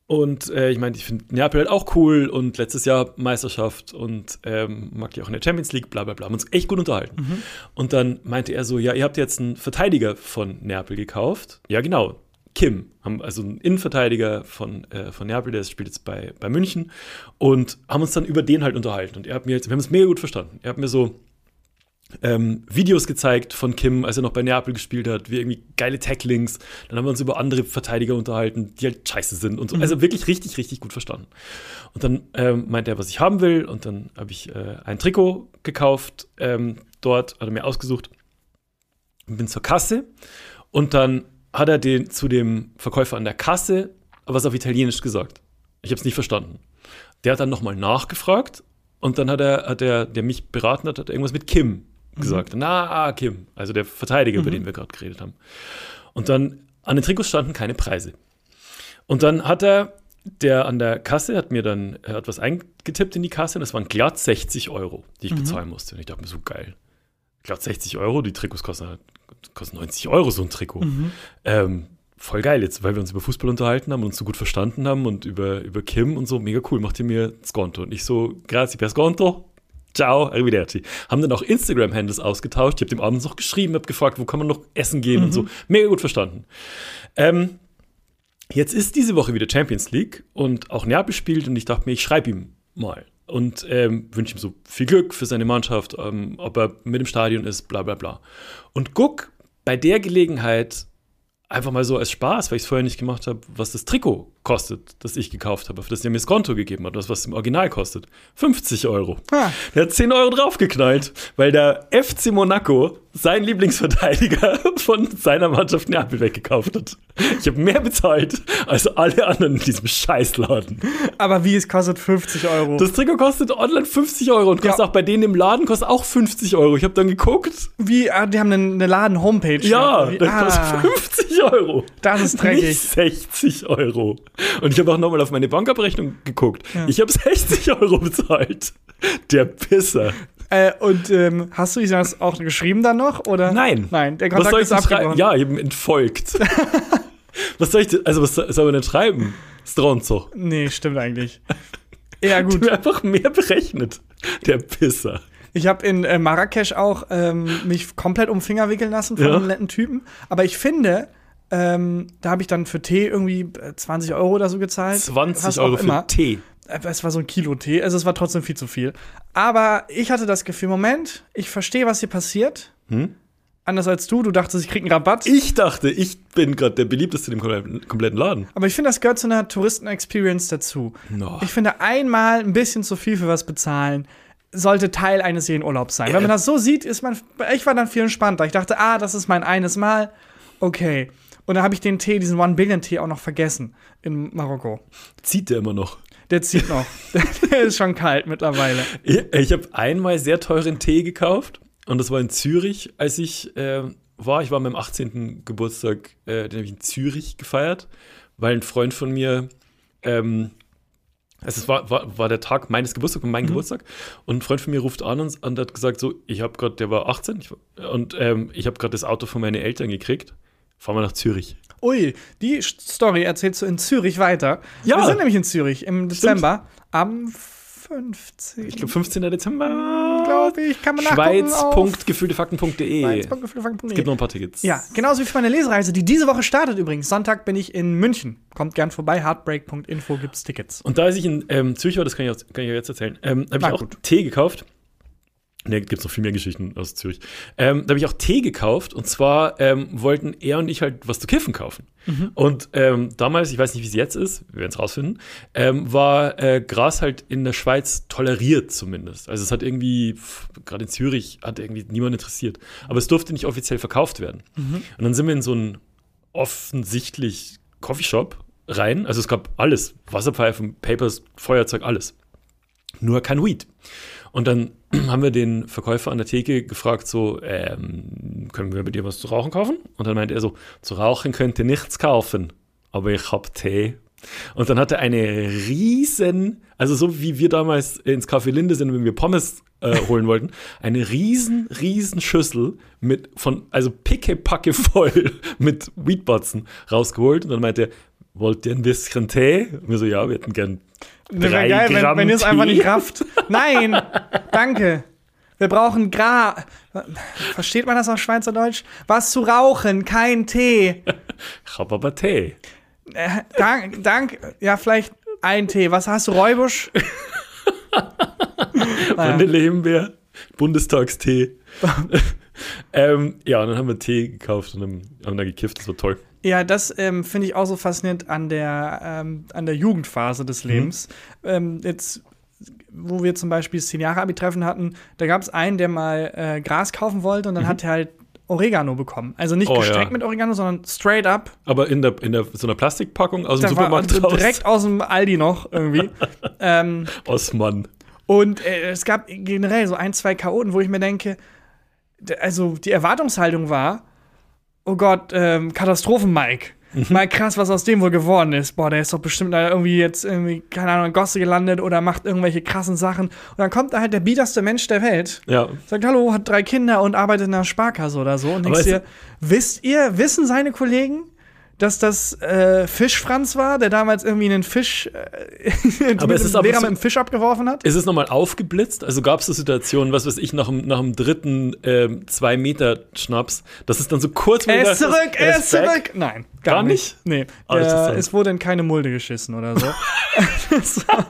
Und äh, ich meine, ich finde Neapel halt auch cool und letztes Jahr Meisterschaft und ähm, mag die auch in der Champions League, bla bla bla. Haben uns echt gut unterhalten. Und dann meinte er so: Ja, ihr habt jetzt einen Verteidiger von Neapel gekauft. Ja, genau. Kim, also einen Innenverteidiger von, äh, von Neapel, der spielt jetzt bei, bei München und haben uns dann über den halt unterhalten. Und er hat mir jetzt, wir haben es mega gut verstanden. Er hat mir so ähm, Videos gezeigt von Kim, als er noch bei Neapel gespielt hat, wie irgendwie geile Tacklings. Dann haben wir uns über andere Verteidiger unterhalten, die halt scheiße sind und so. Also wirklich richtig, richtig gut verstanden. Und dann ähm, meinte er, was ich haben will. Und dann habe ich äh, ein Trikot gekauft. Ähm, dort hat er mir ausgesucht und bin zur Kasse. Und dann hat er den zu dem Verkäufer an der Kasse was auf Italienisch gesagt. Ich habe es nicht verstanden. Der hat dann nochmal nachgefragt und dann hat er, hat er, der mich beraten hat, hat irgendwas mit Kim gesagt. Na, ah, Kim, also der Verteidiger, über den wir gerade geredet haben. Und dann an den Trikots standen keine Preise. Und dann hat er, der an der Kasse hat mir dann, er hat was eingetippt in die Kasse und das waren glatt 60 Euro, die ich bezahlen musste. Und ich dachte mir so geil. Glatt 60 Euro, die Trikots kosten, halt- kosten 90 Euro so ein Trikot. Ähm, voll geil jetzt, weil wir uns über Fußball unterhalten haben und uns so gut verstanden haben und über, über Kim und so. Mega cool, macht ihr mir Skonto. Und ich so, grazie per Skonto. Ciao, arrivederci. Haben dann auch Instagram-Handles ausgetauscht. Ich habe dem abends noch geschrieben, habe gefragt, wo kann man noch essen gehen und so. Mega gut verstanden. Ähm, jetzt ist diese Woche wieder Champions League und auch Neapel spielt und ich dachte mir, ich schreibe ihm mal und ähm, wünsche ihm so viel Glück für seine Mannschaft, ähm, ob er mit im Stadion ist, bla bla bla. Und guck bei der Gelegenheit einfach mal so als Spaß, weil ich es vorher nicht gemacht habe, was das Trikot kostet, das ich gekauft habe, für das er mir das Konto gegeben hat, das was es im Original kostet. 50 Euro. Ah. Der hat 10 Euro draufgeknallt, weil der FC Monaco seinen Lieblingsverteidiger *laughs* von seiner Mannschaft Neapel weggekauft hat. Ich habe mehr bezahlt als alle anderen in diesem Scheißladen. Aber wie, es kostet 50 Euro. Das Trikot kostet online 50 Euro und kostet Ja. auch bei denen im Laden kostet auch 50 Euro. Ich habe dann geguckt. wie, ah, die haben eine, eine Laden-Homepage. Ja, Wie- das ah, kostet 50 Euro. das ist dreckig. Nicht 60 Euro. Und ich habe auch nochmal auf meine Bankabrechnung geguckt. Ich habe 60 Euro bezahlt. Der Pisser. Äh, und ähm, hast du ihm das auch geschrieben dann noch? Oder? Nein. Nein, der Was Kontakt soll ich ist denn schreiben? abgebrochen. Ja, ihn entfolgt. *laughs* was soll ich denn, also was soll man denn schreiben? Stronzo. Nee, stimmt eigentlich. Ja, Du *laughs* gut. einfach mehr berechnet. Der Pisser. Ich habe in äh, Marrakesch auch ähm, mich komplett um Finger wickeln lassen von Ja. einem netten Typen. Aber ich finde, ähm, da habe ich dann für Tee irgendwie äh, 20 Euro oder so gezahlt. 20 Was Euro für immer. Tee. es war so ein Kilo Tee, also es war trotzdem viel zu viel. Aber ich hatte das Gefühl, Moment, ich verstehe, was hier passiert. Hm? Anders als du, du dachtest, ich krieg einen Rabatt. Ich dachte, ich bin gerade der beliebteste im kompletten- kompletten Laden. Aber ich finde, das gehört zu einer Touristen-Experience dazu. No. Ich finde, einmal ein bisschen zu viel für was bezahlen, sollte Teil eines jeden Urlaubs sein. Wenn man das so sieht, ist man, ich war dann viel entspannter. Ich dachte, ah, das ist mein eines Mal. Okay. Und dann habe ich den Tee, diesen One Billion Tee auch noch vergessen in Marokko. Zieht der immer noch. Der zieht noch. *laughs* Der ist schon kalt mittlerweile. Ich, ich habe einmal sehr teuren Tee gekauft und das war in Zürich, als ich äh, war. Ich war meinem 18. Geburtstag, äh, den habe ich in Zürich gefeiert, weil ein Freund von mir, ähm, also es war, war, war der Tag meines Geburtstags, mein Geburtstag, und ein Freund von mir ruft an und, und hat gesagt so, ich habe gerade, der war 18 ich, und ähm, ich habe gerade das Auto von meinen Eltern gekriegt, fahren wir nach Zürich. Ui, die Story erzählst du in Zürich weiter. Ja. Wir sind nämlich in Zürich im Dezember. Am 15. Ich glaube 15. Dezember. glaube ich, kann man Schweiz.gefühltefakten.de. schweiz.gefühlefakten.de. Es gibt noch ein paar Tickets. Ja, genauso wie für meine Lesereise, die diese Woche startet übrigens. Sonntag bin ich in München. Kommt gern vorbei, heartbreak.info gibt's Tickets. Und da als ich in ähm, Zürich war, das kann ich, auch, kann ich auch jetzt erzählen, ähm, habe ich auch gut. Tee gekauft. Ne, gibt es noch viel mehr Geschichten aus Zürich. Ähm, da habe ich auch Tee gekauft und zwar ähm, wollten er und ich halt was zu kiffen kaufen. Mhm. Und ähm, damals, ich weiß nicht, wie es jetzt ist, wir werden es rausfinden, ähm, war äh, Gras halt in der Schweiz toleriert zumindest. Also es hat irgendwie, gerade in Zürich, hat irgendwie niemand interessiert. Aber es durfte nicht offiziell verkauft werden. Mhm. Und dann sind wir in so einen offensichtlich Coffeeshop rein. Also es gab alles. Wasserpfeifen, Papers, Feuerzeug, alles. Nur kein Weed. Und dann *clears throat* haben wir den Verkäufer an der Theke gefragt, so, ähm, können wir bei dir was zu rauchen kaufen? Und dann meinte er so, zu rauchen könnt ihr nichts kaufen, aber ich hab Tee. Und dann hat er eine riesen, also so wie wir damals ins Café Linde sind, wenn wir Pommes äh, *laughs* holen wollten, eine riesen, riesen Schüssel mit von, also pickepacke voll *laughs* mit Weedbotzen rausgeholt. Und dann meinte er, wollt ihr ein bisschen Tee? Und wir so, ja, wir hätten gern drei geil, wenn, Gramm wenn ihr es einfach nicht rafft. Nein, danke. Wir brauchen Gra. Versteht man das auf Schweizerdeutsch? Was zu rauchen, kein Tee. Ich hab aber Tee. Äh, dank, dank, ja, vielleicht ein Tee. Was hast du, Räubusch? *laughs* Vanille Himbeer, Bundestagstee. *laughs* ähm, ja, und dann haben wir Tee gekauft und haben, haben da gekifft, das war toll. Ja, das ähm, finde ich auch so faszinierend an der, ähm, an der Jugendphase des Lebens. Ähm, jetzt, wo wir zum Beispiel das 10 Jahre Abi-Treffen hatten, da gab es einen, der mal äh, Gras kaufen wollte und dann hat er halt Oregano bekommen. Also nicht Oh, gestreckt ja. mit Oregano, sondern straight up. Aber in, der, in der, so einer Plastikpackung aus dem Da war Supermarkt also raus. direkt aus dem Aldi noch irgendwie. *laughs* ähm, Aus Mann. und äh, es gab generell so ein, zwei Chaoten, wo ich mir denke, also die Erwartungshaltung war, oh Gott, ähm, Katastrophen-Mike. Mhm. Mal krass, was aus dem wohl geworden ist. Boah, der ist doch bestimmt da irgendwie jetzt irgendwie, keine Ahnung, in Gosse gelandet oder macht irgendwelche krassen Sachen. Und dann kommt da halt der biederste Mensch der Welt. Ja. Sagt, hallo, hat drei Kinder und arbeitet in einer Sparkasse oder so. Und denkst es- dir, wisst ihr, wissen seine Kollegen, dass das äh, Fischfranz war, der damals irgendwie einen Fisch, äh, *laughs* Aber es ist aber Lehrer so- mit einem Fisch abgeworfen hat? Ist es nochmal aufgeblitzt? Also gab es so Situationen, was weiß ich, nach dem, nach dem dritten ähm, zwei Meter Schnaps, das ist dann so kurz Er wieder- ist zurück, er ist back. zurück. Nein, gar, Gar nicht. nicht? Nee, der, interessant. es wurde in keine Mulde geschissen oder so. *laughs*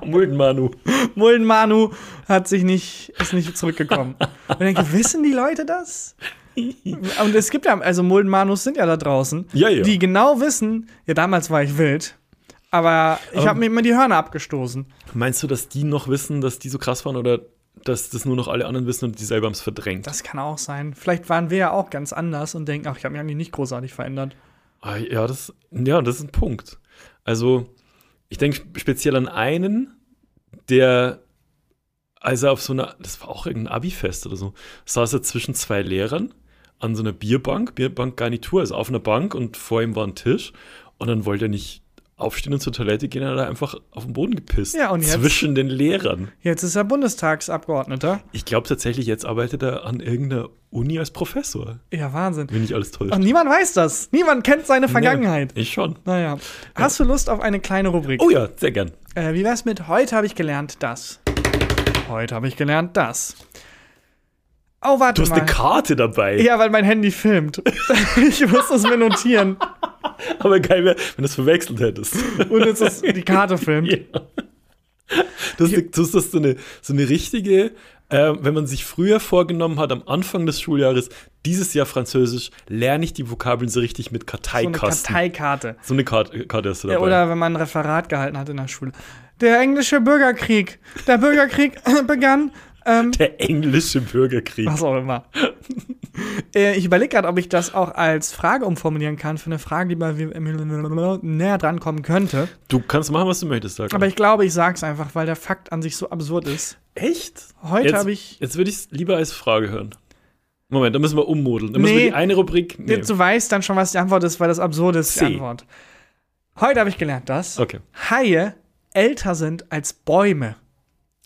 *laughs* Muldenmanu. Muldenmanu hat sich nicht, ist nicht zurückgekommen. Und ich denke, wissen die Leute das? *laughs* Und es gibt ja, also Muldenmanus sind ja da draußen, Ja, ja. die genau wissen, ja, damals war ich wild, aber ich habe mir immer die Hörner abgestoßen. Meinst du, dass die noch wissen, dass die so krass waren oder dass das nur noch alle anderen wissen und die selber haben es verdrängt? Das kann auch sein. Vielleicht waren wir ja auch ganz anders und denken, ach, ich habe mich eigentlich nicht großartig verändert. Ah, Ja, das, ja, das ist ein Punkt. Also, ich denke speziell an einen, der, als er auf so einer, das war auch irgendein Abi-Fest oder so, saß er zwischen zwei Lehrern an so einer Bierbank, Bierbank-Garnitur, also auf einer Bank und vor ihm war ein Tisch und dann wollte er nicht aufstehen und zur Toilette gehen, er hat einfach auf den Boden gepisst. Ja, und jetzt? Zwischen den Lehrern. Jetzt ist er Bundestagsabgeordneter. Ich glaube tatsächlich, jetzt arbeitet er an irgendeiner Uni als Professor. Ja, Wahnsinn. Wenn nicht alles täuscht. Und niemand weiß das. Niemand kennt seine Vergangenheit. Nee, ich schon. Naja. Hast du Lust auf eine kleine Rubrik? Oh ja, sehr gern. Äh, wie wär's mit heute habe ich gelernt das? Heute habe ich gelernt das. Oh, warte Du hast mal. eine Karte dabei. ja, weil mein Handy filmt. *laughs* ich muss das mir notieren. *laughs* Aber geil wäre, wenn du es verwechselt hättest. Und jetzt ist die Karte filmt. *laughs* ja. Das, das ist so eine, so eine richtige, äh, wenn man sich früher vorgenommen hat, am Anfang des Schuljahres, dieses Jahr Französisch, lerne ich die Vokabeln so richtig mit So eine Karteikasten. Karteikarte. So eine Karte, Karte hast du Ja, dabei. oder wenn man ein Referat gehalten hat in der Schule. Der englische Bürgerkrieg. Der Bürgerkrieg begann. Ähm, Der englische Bürgerkrieg. was auch immer. äh, ich überlege gerade, ob ich das auch als Frage umformulieren kann für eine Frage, die mal näher dran kommen könnte. Du kannst machen, was du möchtest, sag. Aber ich glaube, ich sag's einfach, weil der Fakt an sich so absurd ist. echt? Heute Jetzt- habe ich. Jetzt würde ich es lieber als Frage hören. Moment, da müssen wir ummodeln. Da müssen Nee. wir die eine Rubrik. Nee. Du weißt dann schon, was die Antwort ist, weil das absurd ist, die. Antwort. Heute habe ich gelernt, dass Okay. Haie älter sind als Bäume.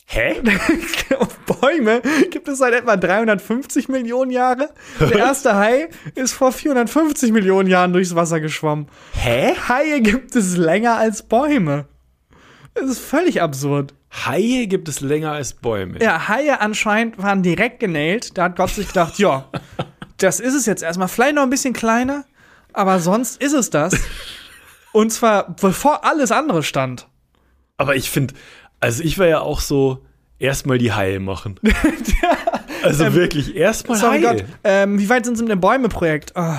Hä? *laughs* Bäume gibt es seit etwa 350 Millionen Jahre. Der erste Hai ist vor 450 Millionen Jahren durchs Wasser geschwommen. Hä? Haie gibt es länger als Bäume. Das ist völlig absurd. Haie gibt es länger als Bäume. Ja, Haie anscheinend waren direkt genäht. Da hat Gott sich gedacht, ja, *laughs* das ist es jetzt erstmal. Vielleicht noch ein bisschen kleiner, aber sonst ist es das. Und zwar bevor alles andere stand. Aber ich finde, also ich war ja auch so, erstmal die Haie machen. *laughs* also wirklich, erstmal Ähm, Sorry Haie. Gott. Ähm, wie weit sind sie mit dem Bäume-Projekt? Oh.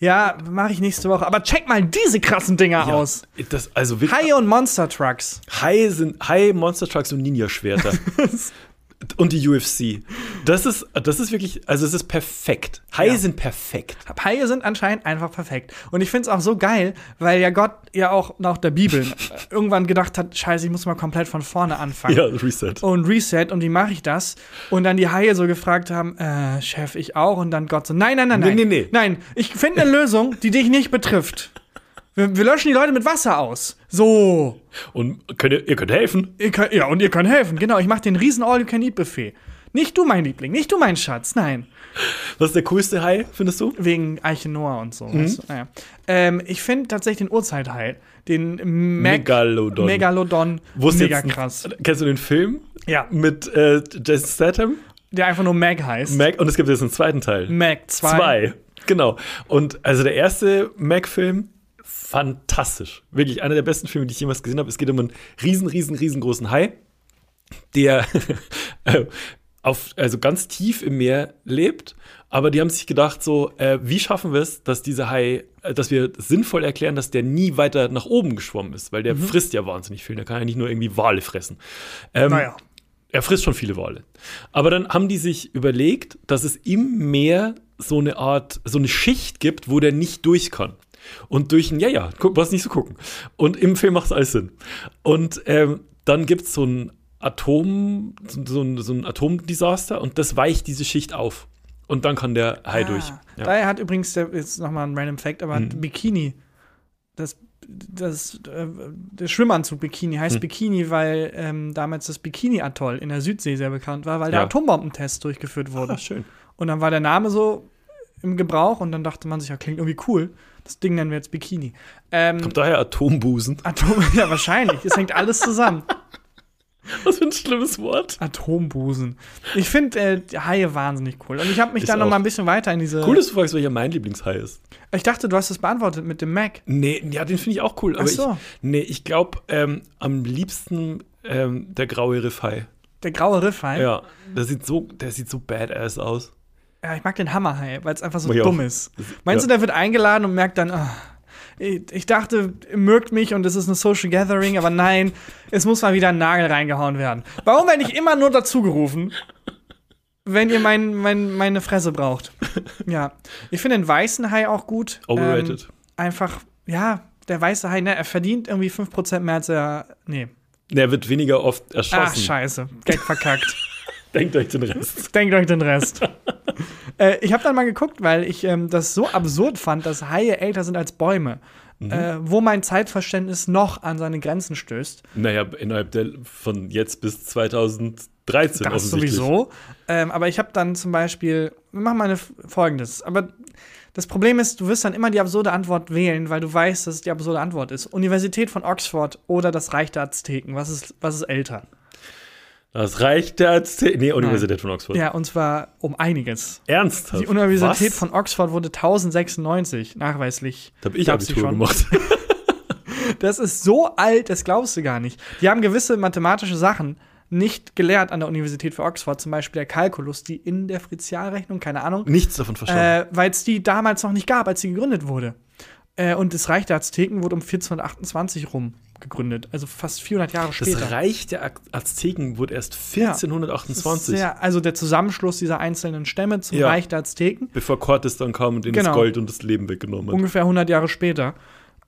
Ja, mache ich nächste Woche. Aber check mal diese krassen Dinger Ja, aus. Das, also wirklich, Haie und Monster Trucks. Haie sind Haie, Monster Trucks und Ninja-Schwerter. *laughs* und die UFC. Das ist, das ist wirklich, also es ist perfekt. Haie Ja. sind perfekt. Haie sind anscheinend einfach perfekt. Und ich finde es auch so geil, weil ja Gott ja auch nach der Bibel *laughs* irgendwann gedacht hat, scheiße, ich muss mal komplett von vorne anfangen. Ja, Reset. Und Reset und wie mache ich das? Und dann die Haie so gefragt haben, äh, Chef, ich auch. Und dann Gott so, nein, nein, nein, Nee, nein. nee, nee. Nein, ich finde eine Lösung, die dich nicht betrifft. Wir, wir löschen die Leute mit Wasser aus. So. Und könnt ihr, ihr könnt helfen. Ihr könnt, ja, und ihr könnt helfen. Genau, ich mache den riesen All-You-Can-Eat-Buffet. Nicht du, mein Liebling, nicht du, mein Schatz, nein. Was ist der coolste Hai, findest du? Wegen Eiche Noah und so. Mhm. Weißt du? naja. ähm, ich finde tatsächlich den Urzeithai, den Meg Megalodon. Megalodon, Wo ist mega jetzt krass. Kennst du den Film? Ja, Mit äh, Jason Statham? der einfach nur Meg heißt. Mac, und es gibt jetzt einen zweiten Teil. Meg 2. Zwei. Genau. Und also der erste Mac-Film, fantastisch. Wirklich einer der besten Filme, die ich jemals gesehen habe. Es geht um einen riesen, riesen, riesengroßen Hai, der *laughs* äh, auf, also ganz tief im Meer lebt. Aber die haben sich gedacht, so, äh, wie schaffen wir es, dass dieser Hai, äh, dass wir sinnvoll erklären, dass der nie weiter nach oben geschwommen ist, weil der frisst ja wahnsinnig viel. Der kann ja nicht nur irgendwie Wale fressen. Ähm, Naja. er frisst schon viele Wale. Aber dann haben die sich überlegt, dass es im Meer so eine Art, so eine Schicht gibt, wo der nicht durch kann. Und durch ein, ja, ja, guck, was nicht so gucken. Und im Film macht es alles Sinn. Und ähm, dann gibt es so ein Atom, so, ein, so ein Atomdesaster und das weicht diese Schicht auf. Und dann kann der Hai durch. Ah, Ja. Daher hat übrigens, der, jetzt nochmal ein random Fact, aber Mhm. Bikini, das, das, äh, der Schwimmanzug Bikini heißt Hm. Bikini, weil ähm, damals das Bikini-Atoll in der Südsee sehr bekannt war, weil da Ja. Atombombentest durchgeführt wurde. Ah, schön. Und dann war der Name so im Gebrauch und dann dachte man sich, ja, klingt irgendwie cool. Das Ding nennen wir jetzt Bikini. Ähm, Kommt daher Atombusen. Atom, *laughs* ja, wahrscheinlich. Es hängt alles zusammen. Was für ein schlimmes Wort. Atombusen. Ich finde äh, die Haie wahnsinnig cool. Und ich habe mich Ich dann noch mal ein bisschen weiter in diese. Cool, dass du fragst, welcher mein Lieblingshai ist. Ich dachte, du hast es beantwortet mit dem Mac. Nee, ja, den finde ich auch cool. Ach Aber so. ich, nee, ich glaube, ähm, am liebsten ähm, der graue Riffhai. Der graue Riffhai. Ja, der sieht so, der sieht so badass aus. Ja, ich mag den Hammerhai, weil es einfach so dumm auch. ist. Meinst ja. du, der wird eingeladen und merkt dann, ah, ich, ich dachte, ihr mögt mich und es ist eine Social Gathering, aber nein, es muss mal wieder ein Nagel reingehauen werden. Warum werde ich immer nur dazugerufen, wenn ihr mein, mein, meine Fresse braucht? Ja, ich finde den weißen Hai auch gut. Overrated. Ähm, einfach, ja, der weiße Hai, ne, er verdient irgendwie 5% mehr als er. Nee. Der wird weniger oft Ach, erschossen. scheiße. Gag verkackt. Denkt euch den Rest. Denkt euch den Rest. *laughs* äh, ich habe dann mal geguckt, weil ich ähm, das so absurd fand, dass Haie älter sind als Bäume. Mhm. Äh, wo mein Zeitverständnis noch an seine Grenzen stößt. Naja, innerhalb der von jetzt bis 2013 Das offensichtlich. sowieso. Ähm, aber ich habe dann zum Beispiel, wir machen mal eine, folgendes. Aber das Problem ist, du wirst dann immer die absurde Antwort wählen, weil du weißt, dass es die absurde Antwort ist. Universität von Oxford oder das Reich der Azteken. Was ist, was ist älter? Das reicht der Azteken. Nee, Universität von Oxford. Ja, und zwar um einiges. Ernsthaft? Die Universität Was? von Oxford wurde 1096 nachweislich. Da habe ich Abitur schon. gemacht. *laughs* Das ist so alt, das glaubst du gar nicht. Die haben gewisse mathematische Sachen nicht gelehrt an der Universität für Oxford, zum Beispiel der Kalkulus, die Indifferentialrechnung, keine Ahnung, Nichts davon verstanden. äh, weil es die damals noch nicht gab, als sie gegründet wurde. Äh, und das Reich der Azteken wurde um 1428 rum gegründet, also fast 400 Jahre später. das Reich der Az- Azteken wurde erst Ja. 1428, Sehr, also der Zusammenschluss dieser einzelnen Stämme zum Ja. Reich der Azteken, bevor Cortes dann kam und ihnen Genau. das Gold und das Leben weggenommen hat. ungefähr 100 Jahre später.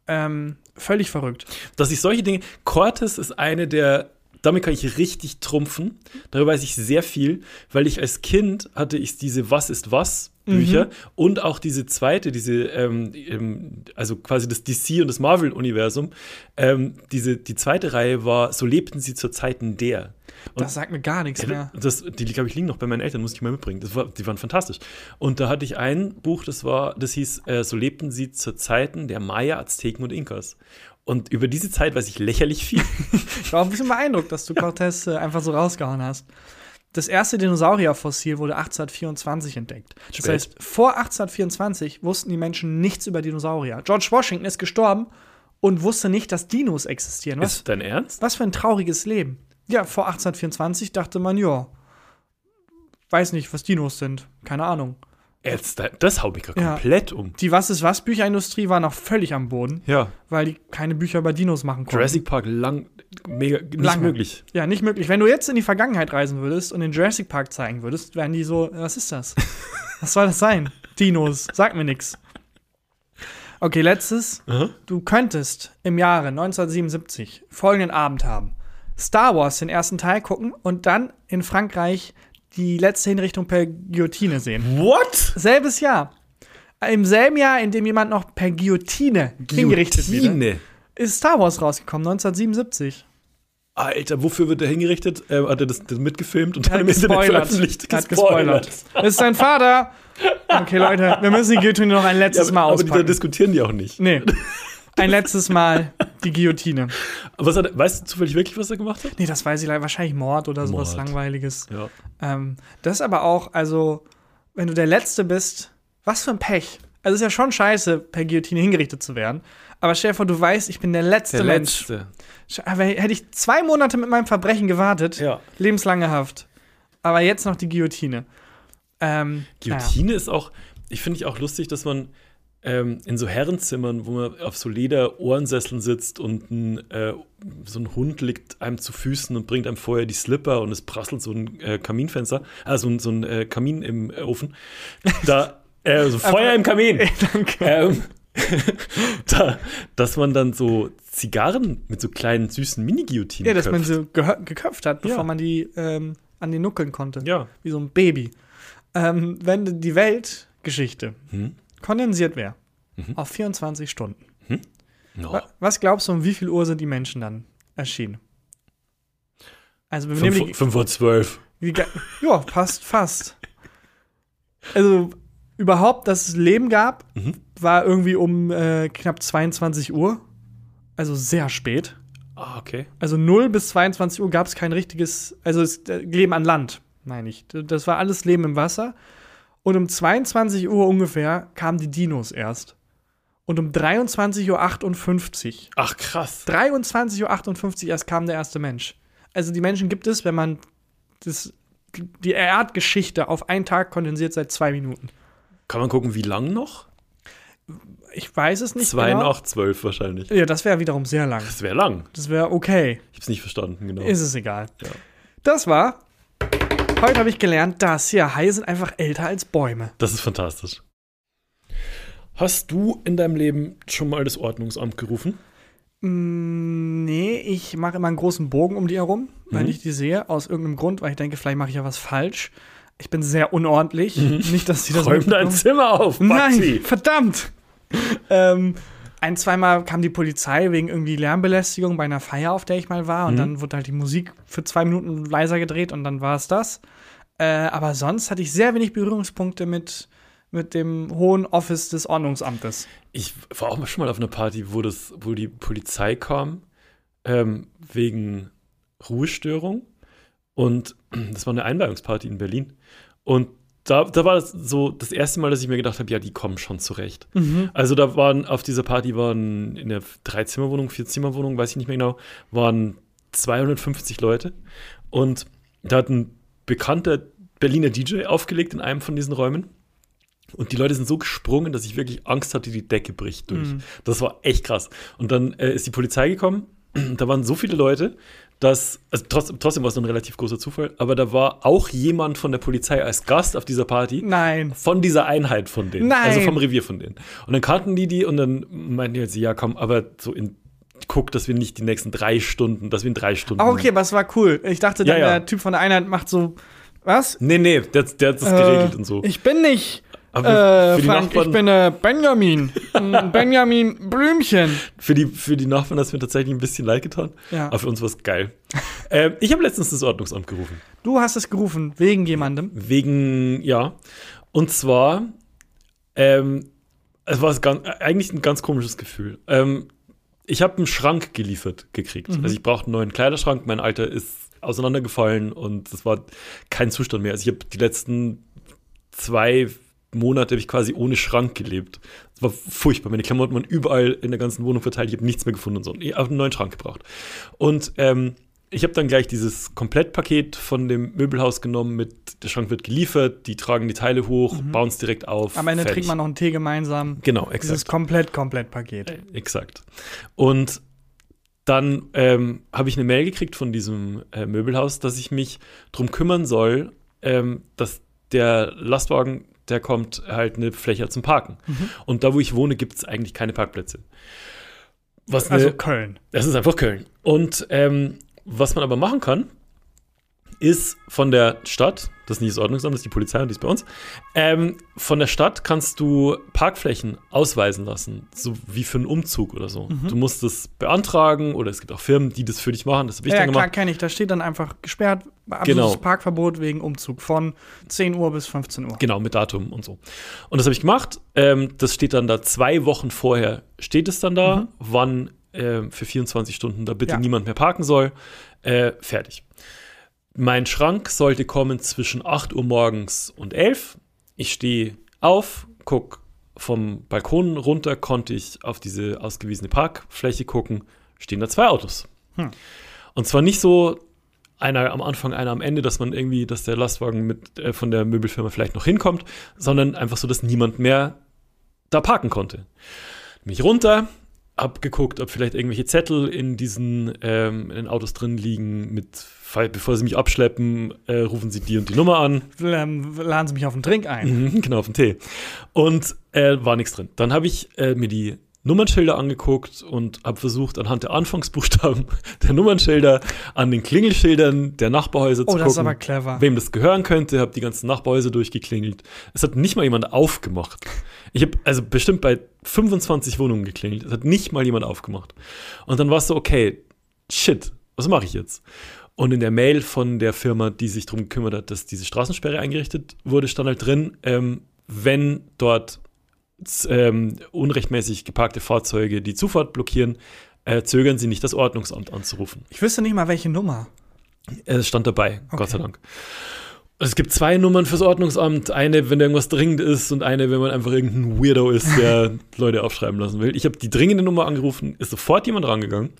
Ähm, völlig verrückt. dass ich solche Dinge. Cortes ist eine der. Damit kann ich richtig trumpfen. Darüber weiß ich sehr viel, weil ich als Kind hatte ich diese Was ist was Bücher und auch diese zweite, diese, ähm, ähm, also quasi das DC und das Marvel-Universum. Ähm, diese, die zweite Reihe war So lebten sie zu Zeiten der. Und Das sagt mir gar nichts mehr. *laughs* das, die, glaube ich, liegen noch bei meinen Eltern, muss ich mal mitbringen. Das war, die waren fantastisch. Und da hatte ich ein Buch, das war, das hieß, äh, so lebten sie zu Zeiten der Maya, Azteken und Inkas. Und über diese Zeit weiß ich lächerlich viel. *laughs* Ich war auch ein bisschen beeindruckt, dass du Cortez äh, einfach so rausgehauen hast. Das erste Dinosaurierfossil wurde 1824 entdeckt. Das Spät. heißt, vor 1824 wussten die Menschen nichts über Dinosaurier. George Washington ist gestorben und wusste nicht, dass Dinos existieren. Was, Ist dein Ernst? was für ein trauriges Leben. Ja, vor 1824 dachte man, ja, weiß nicht, was Dinos sind. Keine Ahnung. Jetzt, das haut mich gerade Ja. komplett um. Die Was ist was Bücherindustrie war noch völlig am Boden, Ja. weil die keine Bücher über Dinos machen konnten. Jurassic Park lang, mega, nicht Lange. möglich. Ja, nicht möglich. Wenn du jetzt in die Vergangenheit reisen würdest und den Jurassic Park zeigen würdest, wären die so, was ist das? *laughs* was soll das sein? Dinos, sag mir nix. Okay, letztes. Aha. Du könntest im Jahre 1977 folgenden Abend haben. Star Wars den ersten Teil gucken und dann in Frankreich die letzte Hinrichtung per Guillotine sehen. What? Selbes Jahr. Im selben Jahr, in dem jemand noch per Guillotine, hingerichtet wird, Guillotine. ist Star Wars rausgekommen, 1977. Alter, wofür wird er hingerichtet? Ähm, hat er das, das mitgefilmt und Er dann im Internet gespoilert. veröffentlicht? Er hat gespoilert. Das ist dein Vater. Okay, Leute, wir müssen die Guillotine noch ein Ja, letztes aber, Mal aber die, da auspacken. diskutieren die auch nicht. nee. Ein letztes Mal die Guillotine. Was hat, weißt du zufällig wirklich, was er gemacht hat? Nee, das weiß ich leider. Wahrscheinlich Mord oder sowas Mord. Langweiliges. Ja. Ähm, das ist aber auch, also, wenn du der Letzte bist, was für ein Pech. Also, es ist ja schon scheiße, per Guillotine hingerichtet zu werden. Aber stell dir vor, du weißt, ich bin der letzte Der Mensch. letzte. Aber hätte ich zwei Monate mit meinem Verbrechen gewartet, Ja. lebenslange Haft. Aber jetzt noch die Guillotine. Ähm. Guillotine ist auch, ich finde ich auch lustig, dass man ähm, in so Herrenzimmern, wo man auf so Leder-Ohrensesseln sitzt und ein, äh, so ein Hund liegt einem zu Füßen und bringt einem vorher die Slipper und es prasselt so ein äh, Kaminfenster, also so ein äh, Kamin im Ofen. Da, äh, so *laughs* Feuer im Kamin. *laughs* Danke. ähm, *laughs* da, dass man dann so Zigarren mit so kleinen süßen Mini-Guillotinen Ja, dass man köpft. sie gehö- geköpft hat, bevor Ja. man die ähm, an den Nuckeln konnte. Ja. Wie so ein Baby. Ähm, wenn die Weltgeschichte Hm? Kondensiert wäre Mhm. auf 24 Stunden, No. wa- was glaubst du, um wie viel Uhr sind die Menschen dann erschienen? Also, wir nehmen die, 5 Uhr 12. die, ja, passt fast. Also, überhaupt, dass es Leben gab, Mhm. war irgendwie um äh, knapp 22 Uhr. Also sehr spät. Ah, okay. Also 0 bis 22 Uhr gab es kein richtiges, also es, äh, Leben an Land, meine ich. Das war alles Leben im Wasser. Und um 22 Uhr ungefähr kamen die Dinos erst. Und um 23.58 Uhr, Ach, krass. 23.58 Uhr erst kam der erste Mensch. Also die Menschen gibt es, wenn man das, die Erdgeschichte auf einen Tag kondensiert seit zwei Minuten. Kann man gucken, wie lang noch? Ich weiß es nicht Zwei genau. nach zwölf wahrscheinlich. Ja, das wäre wiederum sehr lang. Das wäre lang. Das wäre okay. Ich hab's nicht verstanden, genau. Ist es egal. Ja. Das war. Heute habe ich gelernt, dass ja Haie sind einfach älter als Bäume. Das ist fantastisch. Hast du in deinem Leben schon mal das Ordnungsamt gerufen? Mm, nee, ich mache immer einen großen Bogen um die herum, wenn ich die sehe, aus irgendeinem Grund, weil ich denke, vielleicht mache ich ja was falsch. Ich bin sehr unordentlich. Nicht, dass sie das Räum dein. Zimmer auf, Nein, Maxi. verdammt! ähm, ein, zweimal kam die Polizei wegen irgendwie Lärmbelästigung bei einer Feier, auf der ich mal war. Und Mhm. dann wurde halt die Musik für zwei Minuten leiser gedreht und dann war es das. Äh, aber sonst hatte ich sehr wenig Berührungspunkte mit, mit dem hohen Office des Ordnungsamtes. Ich war auch schon mal auf einer Party, wo, das, wo die Polizei kam, ähm, wegen Ruhestörung. Und *clears throat* das war eine Einweihungsparty in Berlin. Und da, da war das so das erste Mal, dass ich mir gedacht habe, ja, die kommen schon zurecht. Also da waren auf dieser Party waren in der Dreizimmerwohnung, Vierzimmerwohnung, weiß ich nicht mehr genau, waren 250 Leute und da hat ein bekannter Berliner DJ aufgelegt in einem von diesen Räumen. Und die Leute sind so gesprungen, dass ich wirklich Angst hatte, die Decke bricht durch. Das war echt krass. Und dann äh, ist die Polizei gekommen. Da waren so viele Leute, dass, also trotzdem, trotzdem war es ein relativ großer Zufall, aber da war auch jemand von der Polizei als Gast auf dieser Party. Nein. Von dieser Einheit von denen. Nein. Also vom Revier von denen. Und dann kannten die die und dann meinten die halt, ja komm, aber so in, guck, dass wir nicht die nächsten drei Stunden, dass wir in drei Stunden. Ah, okay, was war cool. Ich dachte, Ja, dann ja. der Typ von der Einheit macht so, was? Nee, nee, der, der hat das geregelt und so. Ich bin nicht Aber äh, Frank, Nachbarn- ich bin äh, Benjamin. *laughs* Ein Benjamin Blümchen. Für die, für die Nachbarn hat es mir tatsächlich ein bisschen leid getan. Ja. Aber für uns war es geil. *laughs* ähm, ich habe letztens das Ordnungsamt gerufen. Du hast es gerufen, wegen jemandem. Wegen, ja. Und zwar, ähm, es war ganz, eigentlich ein ganz komisches Gefühl. Ähm, ich habe einen Schrank geliefert gekriegt. Also ich brauchte einen neuen Kleiderschrank. Mein Alter ist auseinandergefallen und es war kein Zustand mehr. Also ich habe die letzten zwei Monate habe ich quasi ohne Schrank gelebt. Es war furchtbar. Meine Klamotten waren überall in der ganzen Wohnung verteilt. Ich habe nichts mehr gefunden und so. Ich habe einen neuen Schrank gebraucht. Und ähm, ich habe dann gleich dieses Komplettpaket von dem Möbelhaus genommen mit, der Schrank wird geliefert, die tragen die Teile hoch, bauen es direkt auf. Am Ende trinkt man noch einen Tee gemeinsam. Genau, Dieses exakt. komplett, komplett Paket. Exakt. Und dann ähm, habe ich eine Mail gekriegt von diesem äh, Möbelhaus, dass ich mich darum kümmern soll, ähm, dass der Lastwagen, der kommt, halt eine Fläche zum Parken. Mhm. Und da, wo ich wohne, gibt es eigentlich keine Parkplätze. Was Also eine, Köln. das ist einfach Köln. Und ähm, was man aber machen kann, ist von der Stadt, das ist nicht das Ordnungsamt, das ist die Polizei und die ist bei uns, ähm, von der Stadt kannst du Parkflächen ausweisen lassen, so wie für einen Umzug oder so. Mhm. Du musst das beantragen oder es gibt auch Firmen, die das für dich machen. Das habe ich Ja, dann klar, gemacht. kenne ich. Da steht dann einfach gesperrt, absolutes Genau. Parkverbot wegen Umzug von 10 Uhr bis 15 Uhr. Genau, mit Datum und so. Und das habe ich gemacht. Ähm, das steht dann da zwei Wochen vorher, steht es dann da, wann ähm, für 24 Stunden da bitte Mhm. Ja. niemand mehr parken soll. Äh, fertig. Mein Schrank sollte kommen zwischen 8 Uhr morgens und 11. Ich stehe auf, guck vom Balkon runter, konnte ich auf diese ausgewiesene Parkfläche gucken, stehen da zwei Autos. Hm. Und zwar nicht so einer am Anfang, einer am Ende, dass man irgendwie, dass der Lastwagen mit, äh, von der Möbelfirma vielleicht noch hinkommt, sondern einfach so, dass niemand mehr da parken konnte. Mich runter, hab geguckt, ob vielleicht irgendwelche Zettel in diesen ähm, in den Autos drin liegen, mit, bevor sie mich abschleppen, äh, rufen sie die und die Nummer an. Laden Sie mich auf einen Drink ein. Mhm, genau, auf den Tee. Und äh, war nichts drin. Dann habe ich äh, mir die Nummernschilder angeguckt und habe versucht, anhand der Anfangsbuchstaben *laughs* der Nummernschilder an den Klingelschildern der Nachbarhäuser Oh, zu gucken, wem das gehören könnte. Habe die ganzen Nachbarhäuser durchgeklingelt. Es hat nicht mal jemand aufgemacht. Ich habe also bestimmt bei 25 Wohnungen geklingelt. Es hat nicht mal jemand aufgemacht. Und dann war es so, okay, shit, was mache ich jetzt? Und in der Mail von der Firma, die sich darum gekümmert hat, dass diese Straßensperre eingerichtet wurde, stand halt drin, ähm, wenn dort ähm, unrechtmäßig geparkte Fahrzeuge die Zufahrt blockieren, äh, zögern sie nicht, das Ordnungsamt anzurufen. Ich wüsste nicht mal, welche Nummer. Es stand dabei, Okay. Gott sei Dank. Es gibt zwei Nummern fürs Ordnungsamt. Eine, wenn irgendwas dringend ist und eine, wenn man einfach irgendein Weirdo ist, der *laughs* Leute aufschreiben lassen will. Ich habe die dringende Nummer angerufen, ist sofort jemand rangegangen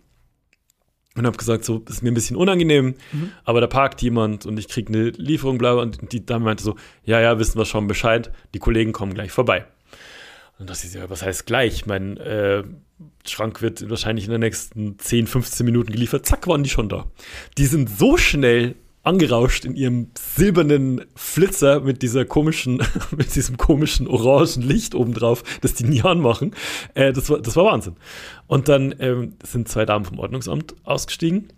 und habe gesagt, so, ist mir ein bisschen unangenehm, Mhm. aber da parkt jemand und ich kriege eine Lieferung, bla, bla. und die Dame meinte so, ja, ja, wissen wir schon Bescheid, die Kollegen kommen gleich vorbei. Und das ist ja, was heißt gleich? Mein äh, Schrank wird wahrscheinlich in den nächsten 10, 15 Minuten geliefert. Zack, waren die schon da. Die sind so schnell angerauscht in ihrem silbernen Flitzer mit dieser komischen, *laughs* mit diesem komischen orangen Licht obendrauf, das die nie anmachen. Äh, das, war, das war Wahnsinn. Und dann ähm, sind zwei Damen vom Ordnungsamt ausgestiegen.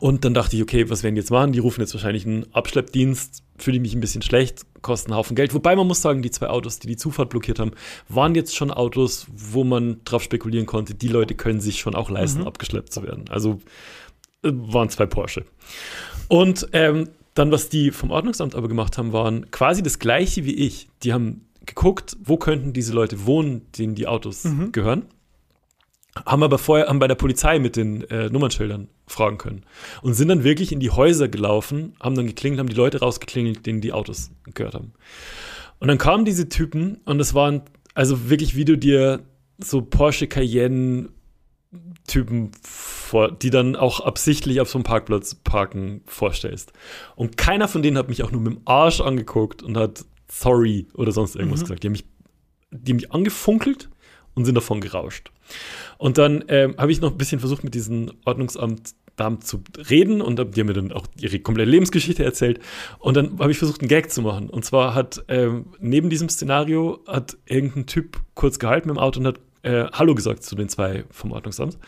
Und dann dachte ich, okay, was werden die jetzt machen? Die rufen jetzt wahrscheinlich einen Abschleppdienst, fühle ich mich ein bisschen schlecht, kosten einen Haufen Geld. Wobei man muss sagen, die zwei Autos, die die Zufahrt blockiert haben, waren jetzt schon Autos, wo man drauf spekulieren konnte, die Leute können sich schon auch leisten, abgeschleppt zu werden. Also äh, waren zwei Porsche. Und ähm, dann, was die vom Ordnungsamt aber gemacht haben, waren quasi das gleiche wie ich. Die haben geguckt, wo könnten diese Leute wohnen, denen die Autos gehören. Haben aber vorher haben bei der Polizei mit den äh, Nummernschildern fragen können und sind dann wirklich in die Häuser gelaufen, haben dann geklingelt, haben die Leute rausgeklingelt, denen die Autos gehört haben. Und dann kamen diese Typen und es waren also wirklich, wie du dir so Porsche Cayenne Typen vor, die dann auch absichtlich auf so einem Parkplatz parken vorstellst. Und keiner von denen hat mich auch nur mit dem Arsch angeguckt und hat sorry oder sonst irgendwas Mhm. gesagt. Die haben mich, die haben mich angefunkelt und sind davon gerauscht. Und dann ähm, habe ich noch ein bisschen versucht, mit diesem Ordnungsamt Damen zu reden und die haben mir dann auch ihre komplette Lebensgeschichte erzählt. Und dann habe ich versucht, einen Gag zu machen. Und zwar hat ähm, neben diesem Szenario hat irgendein Typ kurz gehalten mit dem Auto und hat äh, Hallo gesagt zu den zwei vom Ordnungsamt.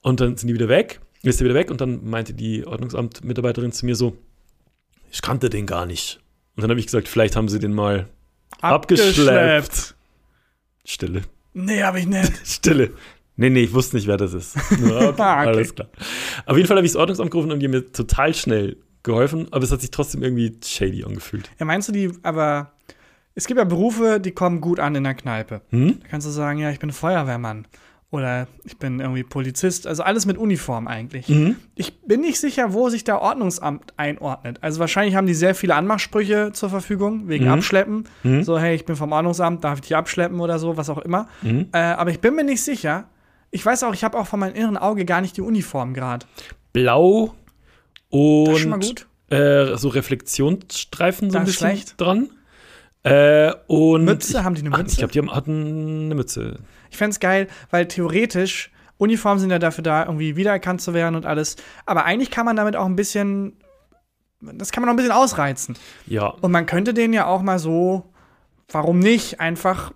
Und dann sind die wieder weg, ist er wieder weg und dann meinte die Ordnungsamt-Mitarbeiterin zu mir so, ich kannte den gar nicht. Und dann habe ich gesagt, vielleicht haben sie den mal abgeschleppt. Stille. Nee, hab ich nicht. *laughs* Stille. Nee, nee, ich wusste nicht, wer das ist. *laughs* Okay, Ah, okay. Alles klar. Auf jeden Fall habe ich das Ordnungsamt gerufen und die haben mir total schnell geholfen, aber es hat sich trotzdem irgendwie shady angefühlt. Ja, meinst du die, aber es gibt ja Berufe, die kommen gut an in der Kneipe. Hm? Da kannst du sagen, ja, ich bin Feuerwehrmann oder ich bin irgendwie Polizist, also alles mit Uniform eigentlich. Mhm. Ich bin nicht sicher, wo sich der Ordnungsamt einordnet. Also wahrscheinlich haben die sehr viele Anmachsprüche zur Verfügung, wegen Mhm. Abschleppen. Mhm. So, hey, ich bin vom Ordnungsamt, darf ich dich abschleppen oder so, was auch immer. Mhm. Äh, aber ich bin mir nicht sicher. Ich weiß auch, ich habe auch von meinem inneren Auge gar nicht die Uniform gerade. Blau und Das ist schon mal gut. Äh, so Reflexionsstreifen so ein bisschen schlecht. dran. Äh, und Mütze, haben die eine Ach, Mütze? ich glaube, die haben, hatten eine Mütze. Ich fände es geil, weil theoretisch, Uniformen sind ja dafür da, irgendwie wiedererkannt zu werden und alles. Aber eigentlich kann man damit auch ein bisschen, das kann man auch ein bisschen ausreizen. Ja, Und man könnte den ja auch mal so, warum nicht, einfach,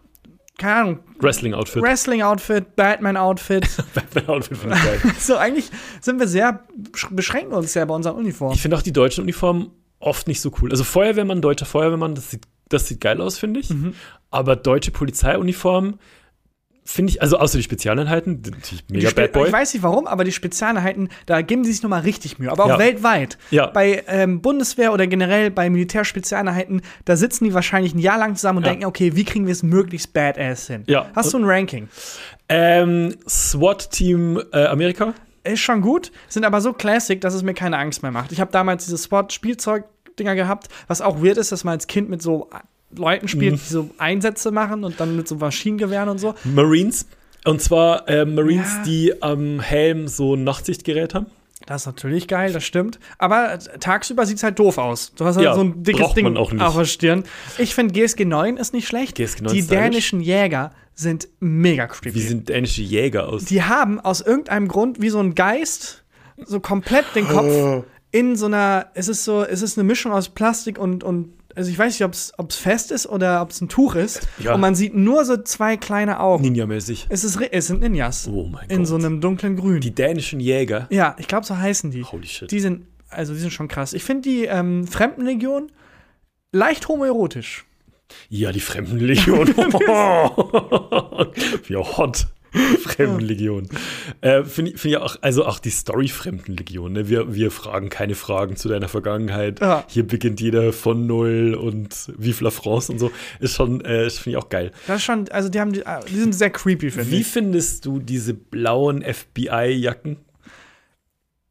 keine Ahnung, Wrestling-Outfit. Wrestling-Outfit, Batman-Outfit. *laughs* Batman-Outfit finde ich geil. *laughs* so, eigentlich sind wir sehr, beschränken uns sehr bei unseren Uniformen. Ich finde auch die deutschen Uniformen oft nicht so cool. Also Feuerwehrmann, deutscher Feuerwehrmann, das sieht, das sieht geil aus, finde ich. Mhm. Aber deutsche Polizeiuniformen finde ich, also außer die Spezialeinheiten, die- natürlich mega Die Bad Boy. Ich weiß nicht warum, aber die Spezialeinheiten, da geben sie sich nochmal richtig Mühe. Aber auch Ja. weltweit. Ja. Bei ähm, Bundeswehr oder generell bei Militärspezialeinheiten, da sitzen die wahrscheinlich ein Jahr lang zusammen und Ja. denken, okay, wie kriegen wir es möglichst badass hin? Ja. Hast du ein Ranking? ähm, SWAT-Team äh, Amerika. Ist schon gut, sind aber so classic, dass es mir keine Angst mehr macht. Ich habe damals diese Spot-Spielzeug-Dinger gehabt, was auch weird ist, dass man als Kind mit so Leuten spielt, Mhm. die so Einsätze machen und dann mit so Maschinengewehren und so. Marines. Und zwar äh, Marines, Ja. die am Helm so ein Nachtsichtgerät haben. Das ist natürlich geil, das stimmt. Aber tagsüber sieht es halt doof aus. Du hast halt Ja, so ein dickes Ding auf der Stirn. Ich finde GSG 9 ist nicht schlecht. GSG 9 Die dänischen Jäger sind mega creepy. Wie sind dänische Jäger aus? die haben aus irgendeinem Grund wie so ein Geist so komplett den Kopf in so einer, es ist so, es ist eine Mischung aus Plastik und, und also ich weiß nicht, ob es fest ist oder ob es ein Tuch ist. Ja. Und man sieht nur so zwei kleine Augen. Ninja-mäßig. Es, ist, es sind Ninjas. Oh mein in Gott. so einem dunklen Grün. Die dänischen Jäger. ja, ich glaube, so heißen die. Holy shit. Die sind, also die sind schon krass. Ich finde die ähm, Fremdenlegion leicht homoerotisch. Ja, die Fremdenlegion. *laughs* *laughs* ja, hot. *laughs* Fremdenlegion. Äh, Finde ich, find ich auch, also auch die Story Fremdenlegion. Ne? Wir, wir fragen keine Fragen zu deiner Vergangenheit. Ja. Hier beginnt jeder von Null und Vive la France und so. Ist schon, äh, finde ich auch geil. Das ist schon, also die haben, die, sind sehr creepy, finde Wie ich. findest du diese blauen FBI-Jacken?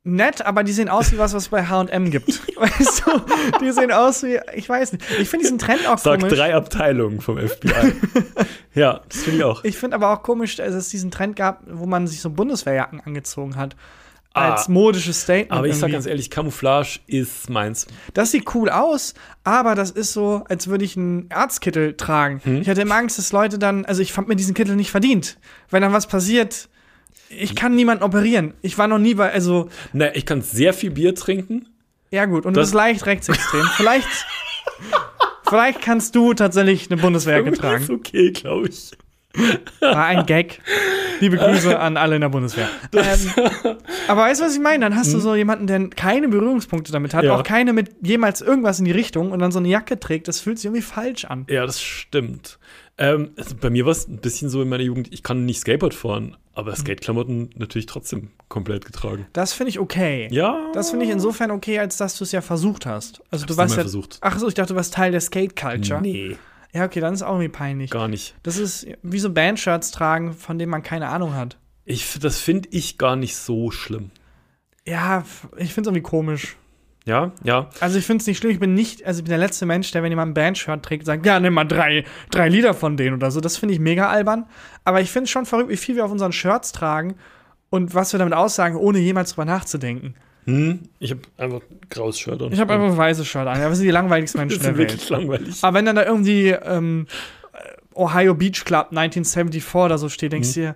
Nett, aber die sehen aus wie was, was es bei H&M gibt. *laughs* weißt du? Die sehen aus wie, ich weiß nicht. Ich finde diesen Trend auch Sag komisch. drei Abteilungen vom FBI. *laughs* ja, das finde ich auch. Ich finde aber auch komisch, dass es diesen Trend gab, wo man sich so Bundeswehrjacken angezogen hat. Ah. Als modisches Statement. Aber ich sag irgendwie. ganz ehrlich, Camouflage ist meins. Das sieht cool aus, aber das ist so, als würde ich einen Arztkittel tragen. Hm? Ich hatte immer Angst, dass Leute dann, also ich fand mir diesen Kittel nicht verdient. Wenn dann was passiert, ich kann niemanden operieren. Ich war noch nie bei, also, Na, ich kann sehr viel Bier trinken. ja gut, und du Das- bist leicht rechtsextrem. vielleicht, vielleicht kannst du tatsächlich eine Bundeswehrjacke ist tragen. okay, glaube ich. War ein Gag. Liebe Grüße *laughs* an alle in der Bundeswehr. Ähm, aber weißt du, was ich meine? Dann hast du so jemanden, der keine Berührungspunkte damit hat, Hm? Ja. auch keine mit jemals irgendwas in die Richtung und dann so eine Jacke trägt. Das fühlt sich irgendwie falsch an. Ja, das stimmt. Ähm, also bei mir war es ein bisschen so in meiner Jugend, ich kann nicht Skateboard fahren, Mhm. aber Skateklamotten natürlich trotzdem komplett getragen. Das finde ich okay. Ja. Das finde ich insofern okay, als dass du es ja versucht hast. Also du warst ja. versucht. Ach so, ich dachte, du warst Teil der Skate Culture. Nee, Ja, okay, dann ist auch irgendwie peinlich. gar nicht. Das ist wie so Bandshirts tragen, von denen man keine Ahnung hat. Ich, das finde ich gar nicht so schlimm. Ja, ich finde es irgendwie komisch. Ja, ja. Also ich finde es nicht schlimm, ich bin nicht, also ich bin der letzte Mensch, der, wenn jemand ein Bandshirt trägt, sagt, ja, nimm mal drei, drei Lieder von denen oder so. Das finde ich mega albern. Aber ich finde es schon verrückt, wie viel wir auf unseren Shirts tragen und was wir damit aussagen, ohne jemals drüber nachzudenken. Hm, ich habe einfach ein graues Shirt an. Ich habe einfach ein weißes Shirt an. Ja, wir sind die langweiligsten Menschen *laughs* das der Welt. wirklich langweilig. Aber wenn dann da irgendwie ähm, Ohio Beach Club 1974 oder so steht, denkst du dir,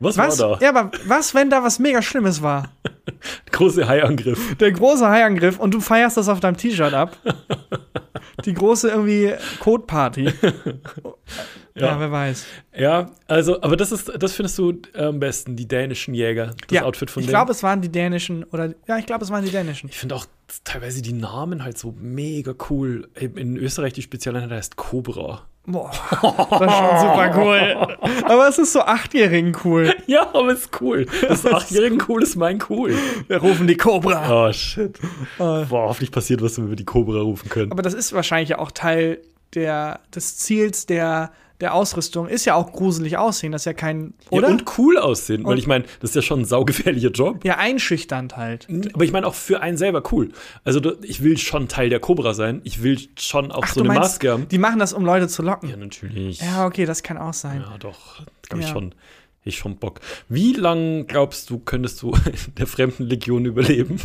Was, was? war da? Ja, aber was, wenn da was mega Schlimmes war? *laughs* Große Haiangriff. Der große Haiangriff und du feierst das auf deinem T-Shirt ab. *laughs* Die große irgendwie Code-Party. *laughs* Ja. Ja. wer weiß. Ja, also, aber das ist, das findest du am besten, die dänischen Jäger, das ja, Outfit von ich denen. glaube, es waren die dänischen oder ja, ich glaube, es waren die dänischen. Ich finde auch teilweise die Namen halt so mega cool. In Österreich die Spezialeinheit heißt Cobra. Boah, das ist schon super cool. *laughs* Aber es ist so achtjährigen cool. Ja, aber ist cool. Das *laughs* achtjährigen cool ist mein cool. Wir rufen die Cobra. Oh, shit. Boah, hoffentlich passiert was, wenn wir die Cobra rufen können. Aber das ist wahrscheinlich ja auch Teil der, des Ziels der, der Ausrüstung. Ist ja auch gruselig aussehen. Das ist ja kein. Oder? Ja, und cool aussehen, weil Und- ich meine, das ist ja schon ein saugefährlicher Job. ja, einschüchternd halt. Aber ich meine auch für einen selber cool. Also ich will schon Teil der Cobra sein. Ich will schon auch so du eine meinst, Maske haben. die machen das, um Leute zu locken. Ja, natürlich. Ja, okay, das kann auch sein. Ja, doch. Glaube ich Ja. schon. Ich schon Bock. Wie lang glaubst du, könntest du in *laughs* der fremden Legion überleben?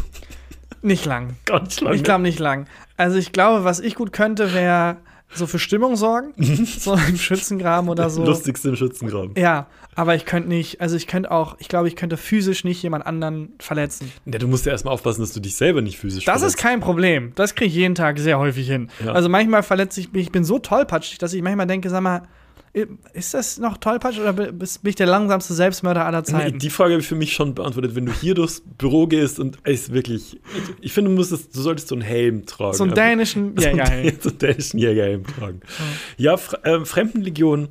Nicht lang. Gar nicht lange. Ich glaube nicht lang. Also ich glaube, was ich gut könnte, wäre so für Stimmung sorgen. *laughs* so im Schützengraben oder so. Lustigste im Schützengraben. Ja, aber ich könnte nicht, also ich könnte auch, ich glaube, ich könnte physisch nicht jemand anderen verletzen. Ja, du musst ja erstmal aufpassen, dass du dich selber nicht physisch Das ist verletzt. kein Problem. Das kriege ich jeden Tag sehr häufig hin. Ja. Also manchmal verletze ich mich, ich bin so tollpatschig, dass ich manchmal denke, sag mal, ist das noch tollpatschig oder bist- bin ich der langsamste Selbstmörder aller Nee, Zeiten? die Frage habe ich für mich schon beantwortet. Wenn du hier durchs Büro gehst und es wirklich, ich finde, du, musstest, du solltest so einen Helm tragen. so einen Einfach. dänischen, *laughs* ja. so einen dänischen Jägerhelm tragen. Ja, äh, Fremdenlegion,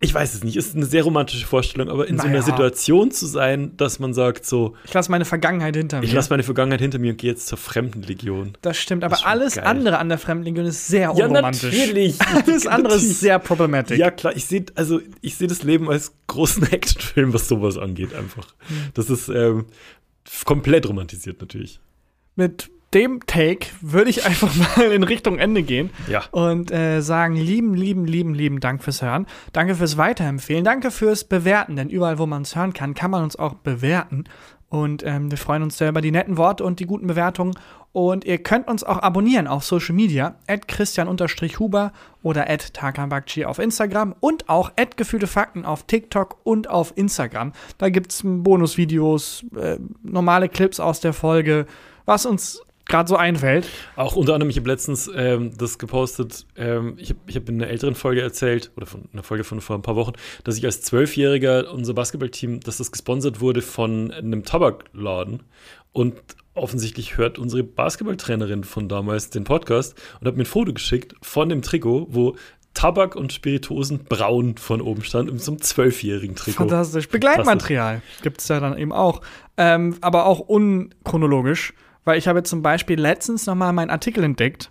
ich weiß es nicht, ist eine sehr romantische Vorstellung, aber in so Naja. einer Situation zu sein, dass man sagt so, Ich lasse meine Vergangenheit hinter mir. ich lasse meine Vergangenheit hinter mir und gehe jetzt zur Fremdenlegion. das stimmt, aber Das alles geil. andere an der Fremdlegion ist sehr Ja, unromantisch. natürlich. *laughs* Alles andere ist sehr problematisch. Ja, klar, ich sehe also ich sehe das Leben als großen *laughs* Actionfilm, was sowas angeht, einfach. Das ist ähm, komplett romantisiert natürlich. Mit dem Take würde ich einfach *laughs* mal in Richtung Ende gehen Ja. und äh, sagen, lieben, lieben, lieben, lieben Dank fürs Hören. Danke fürs Weiterempfehlen. Danke fürs Bewerten, denn überall, wo man es hören kann, kann man uns auch bewerten. Und ähm, wir freuen uns sehr über die netten Worte und die guten Bewertungen. Und ihr könnt uns auch abonnieren auf Social Media, at christian-huber oder at takanbakchi auf Instagram und auch at gefühlte Fakten auf TikTok und auf Instagram. Da gibt es Bonusvideos, äh, normale Clips aus der Folge, was uns gerade so einfällt. Auch unter anderem, ich habe letztens ähm, das gepostet, ähm, ich habe hab in einer älteren Folge erzählt, oder von einer Folge von vor ein paar Wochen, dass ich als Zwölfjähriger unser Basketballteam, dass das gesponsert wurde von einem Tabakladen. Und offensichtlich hört unsere Basketballtrainerin von damals den Podcast und hat mir ein Foto geschickt von dem Trikot, wo Tabak und Spirituosen braun von oben stand, in so einem zwölfjährigen Trikot. Fantastisch. Begleitmaterial gibt es ja dann eben auch. Ähm, aber auch unchronologisch, weil ich habe zum Beispiel letztens nochmal meinen Artikel entdeckt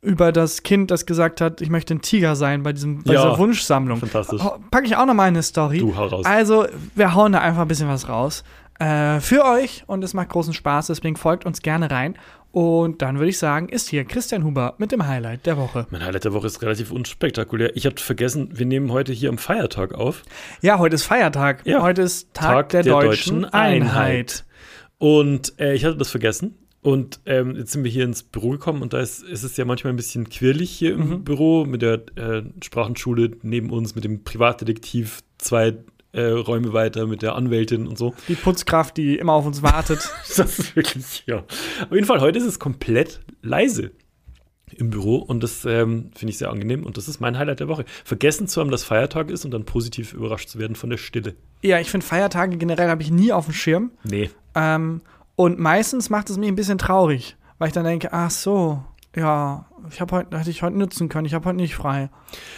über das Kind, das gesagt hat, ich möchte ein Tiger sein bei, diesem, bei Ja, dieser Wunschsammlung. fantastisch. Packe ich auch nochmal eine Story. Du, hau raus. Also, wir hauen da einfach ein bisschen was raus. Äh, für euch und es macht großen Spaß, deswegen folgt uns gerne rein. Und dann würde ich sagen, ist hier Christian Huber mit dem Highlight der Woche. Mein Highlight der Woche ist relativ unspektakulär. Ich hatte vergessen, wir nehmen heute hier am Feiertag auf. Ja, heute ist Feiertag. Ja. Heute ist Tag, der, deutschen, Einheit. Und äh, ich hatte das vergessen. Und ähm, jetzt sind wir hier ins Büro gekommen und da ist, ist es ja manchmal ein bisschen quirlig hier im Mhm. Büro mit der äh, Sprachenschule neben uns, mit dem Privatdetektiv zwei äh, Räume weiter, mit der Anwältin und so. Die Putzkraft, die immer auf uns wartet. *laughs* Das ist wirklich, ja. Auf jeden Fall, heute ist es komplett leise im Büro und das ähm, finde ich sehr angenehm und das ist mein Highlight der Woche. Vergessen zu haben, dass Feiertag ist und dann positiv überrascht zu werden von der Stille. Ja, ich finde Feiertage generell habe ich nie auf dem Schirm. Nee. Ähm, und meistens macht es mich ein bisschen traurig, weil ich dann denke, ach so, ja, ich habe heute, hätte ich heute nutzen können, ich habe heute nicht frei.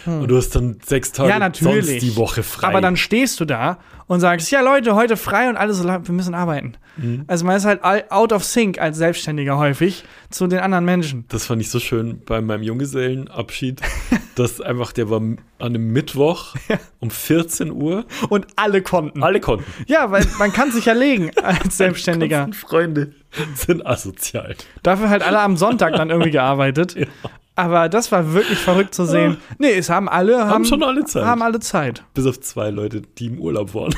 Und du hast dann sechs Tage Ja, natürlich. sonst die Woche frei. Aber dann stehst du da und sagst, ja Leute, heute frei und alle so, wir müssen arbeiten. Mhm. Also man ist halt out of sync als Selbstständiger häufig zu den anderen Menschen. das fand ich so schön bei meinem Junggesellenabschied. *laughs* dass einfach, der war an einem Mittwoch *laughs* um 14 Uhr. Und alle konnten. Alle konnten. Ja, weil man kann sich ja legen *laughs* als Selbstständiger. Freunde sind asozial. Dafür halt alle am Sonntag dann irgendwie gearbeitet. *laughs* Aber das war wirklich verrückt zu sehen. Nee, es haben alle haben, schon alle Zeit. Haben alle Zeit. Bis auf zwei Leute, die im Urlaub waren.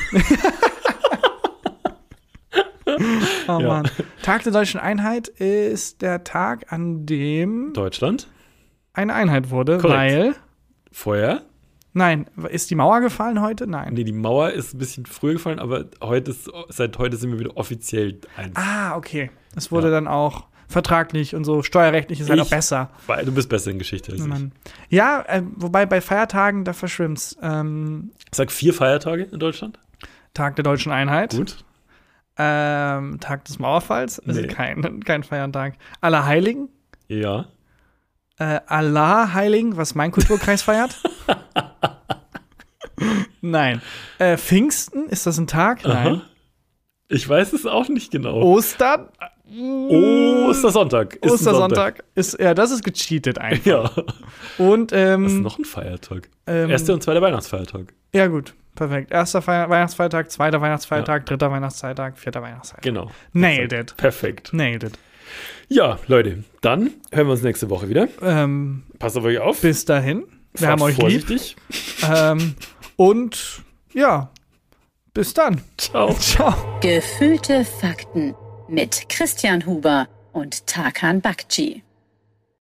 Oh Ja. Mann. Tag der deutschen Einheit ist der Tag, an dem Deutschland. Eine Einheit wurde, Korrekt. weil. Vorher. Nein, ist die Mauer gefallen heute? Nein. Nee, die Mauer ist ein bisschen früher gefallen, aber heute ist, seit heute sind wir wieder offiziell eins. Ah, okay. Es wurde Ja. dann auch vertraglich und so steuerrechtlich ist halt Ich- auch besser. Weil du bist besser in Geschichte als ich. Mann. Ja, äh, wobei bei Feiertagen, da verschwimmt's. Ähm, Sag vier Feiertage in Deutschland. Tag der deutschen Einheit. Gut. Ähm, Tag des Mauerfalls, also Nee. kein, kein Feiertag. Allerheiligen, Ja. Äh, Allerheiligen, was mein Kulturkreis feiert. *laughs* Nein. Äh, Pfingsten, ist das ein Tag? Nein. Aha. Ich weiß es auch nicht genau. Ostern? Ostersonntag. Ist Ostersonntag ist, ja, das ist gecheatet einfach. Ja. Und, Das ist ähm, noch ein Feiertag. ähm, Erster und zweiter Weihnachtsfeiertag. ja gut, perfekt. Erster Feier Weihnachtsfeiertag, zweiter Weihnachtsfeiertag, dritter Weihnachtsfeiertag, vierter Weihnachtsfeiertag. Genau. Nailed it. Perfekt. Nailed it. Ja, Leute, dann hören wir uns nächste Woche wieder. Ähm, Passt auf euch auf. bis dahin. Wir Fahrt haben euch lieb. vorsichtig. Ähm, und ja, bis dann. Ciao. Ciao. Gefühlte Fakten mit Christian Huber und Tarkan Bakci.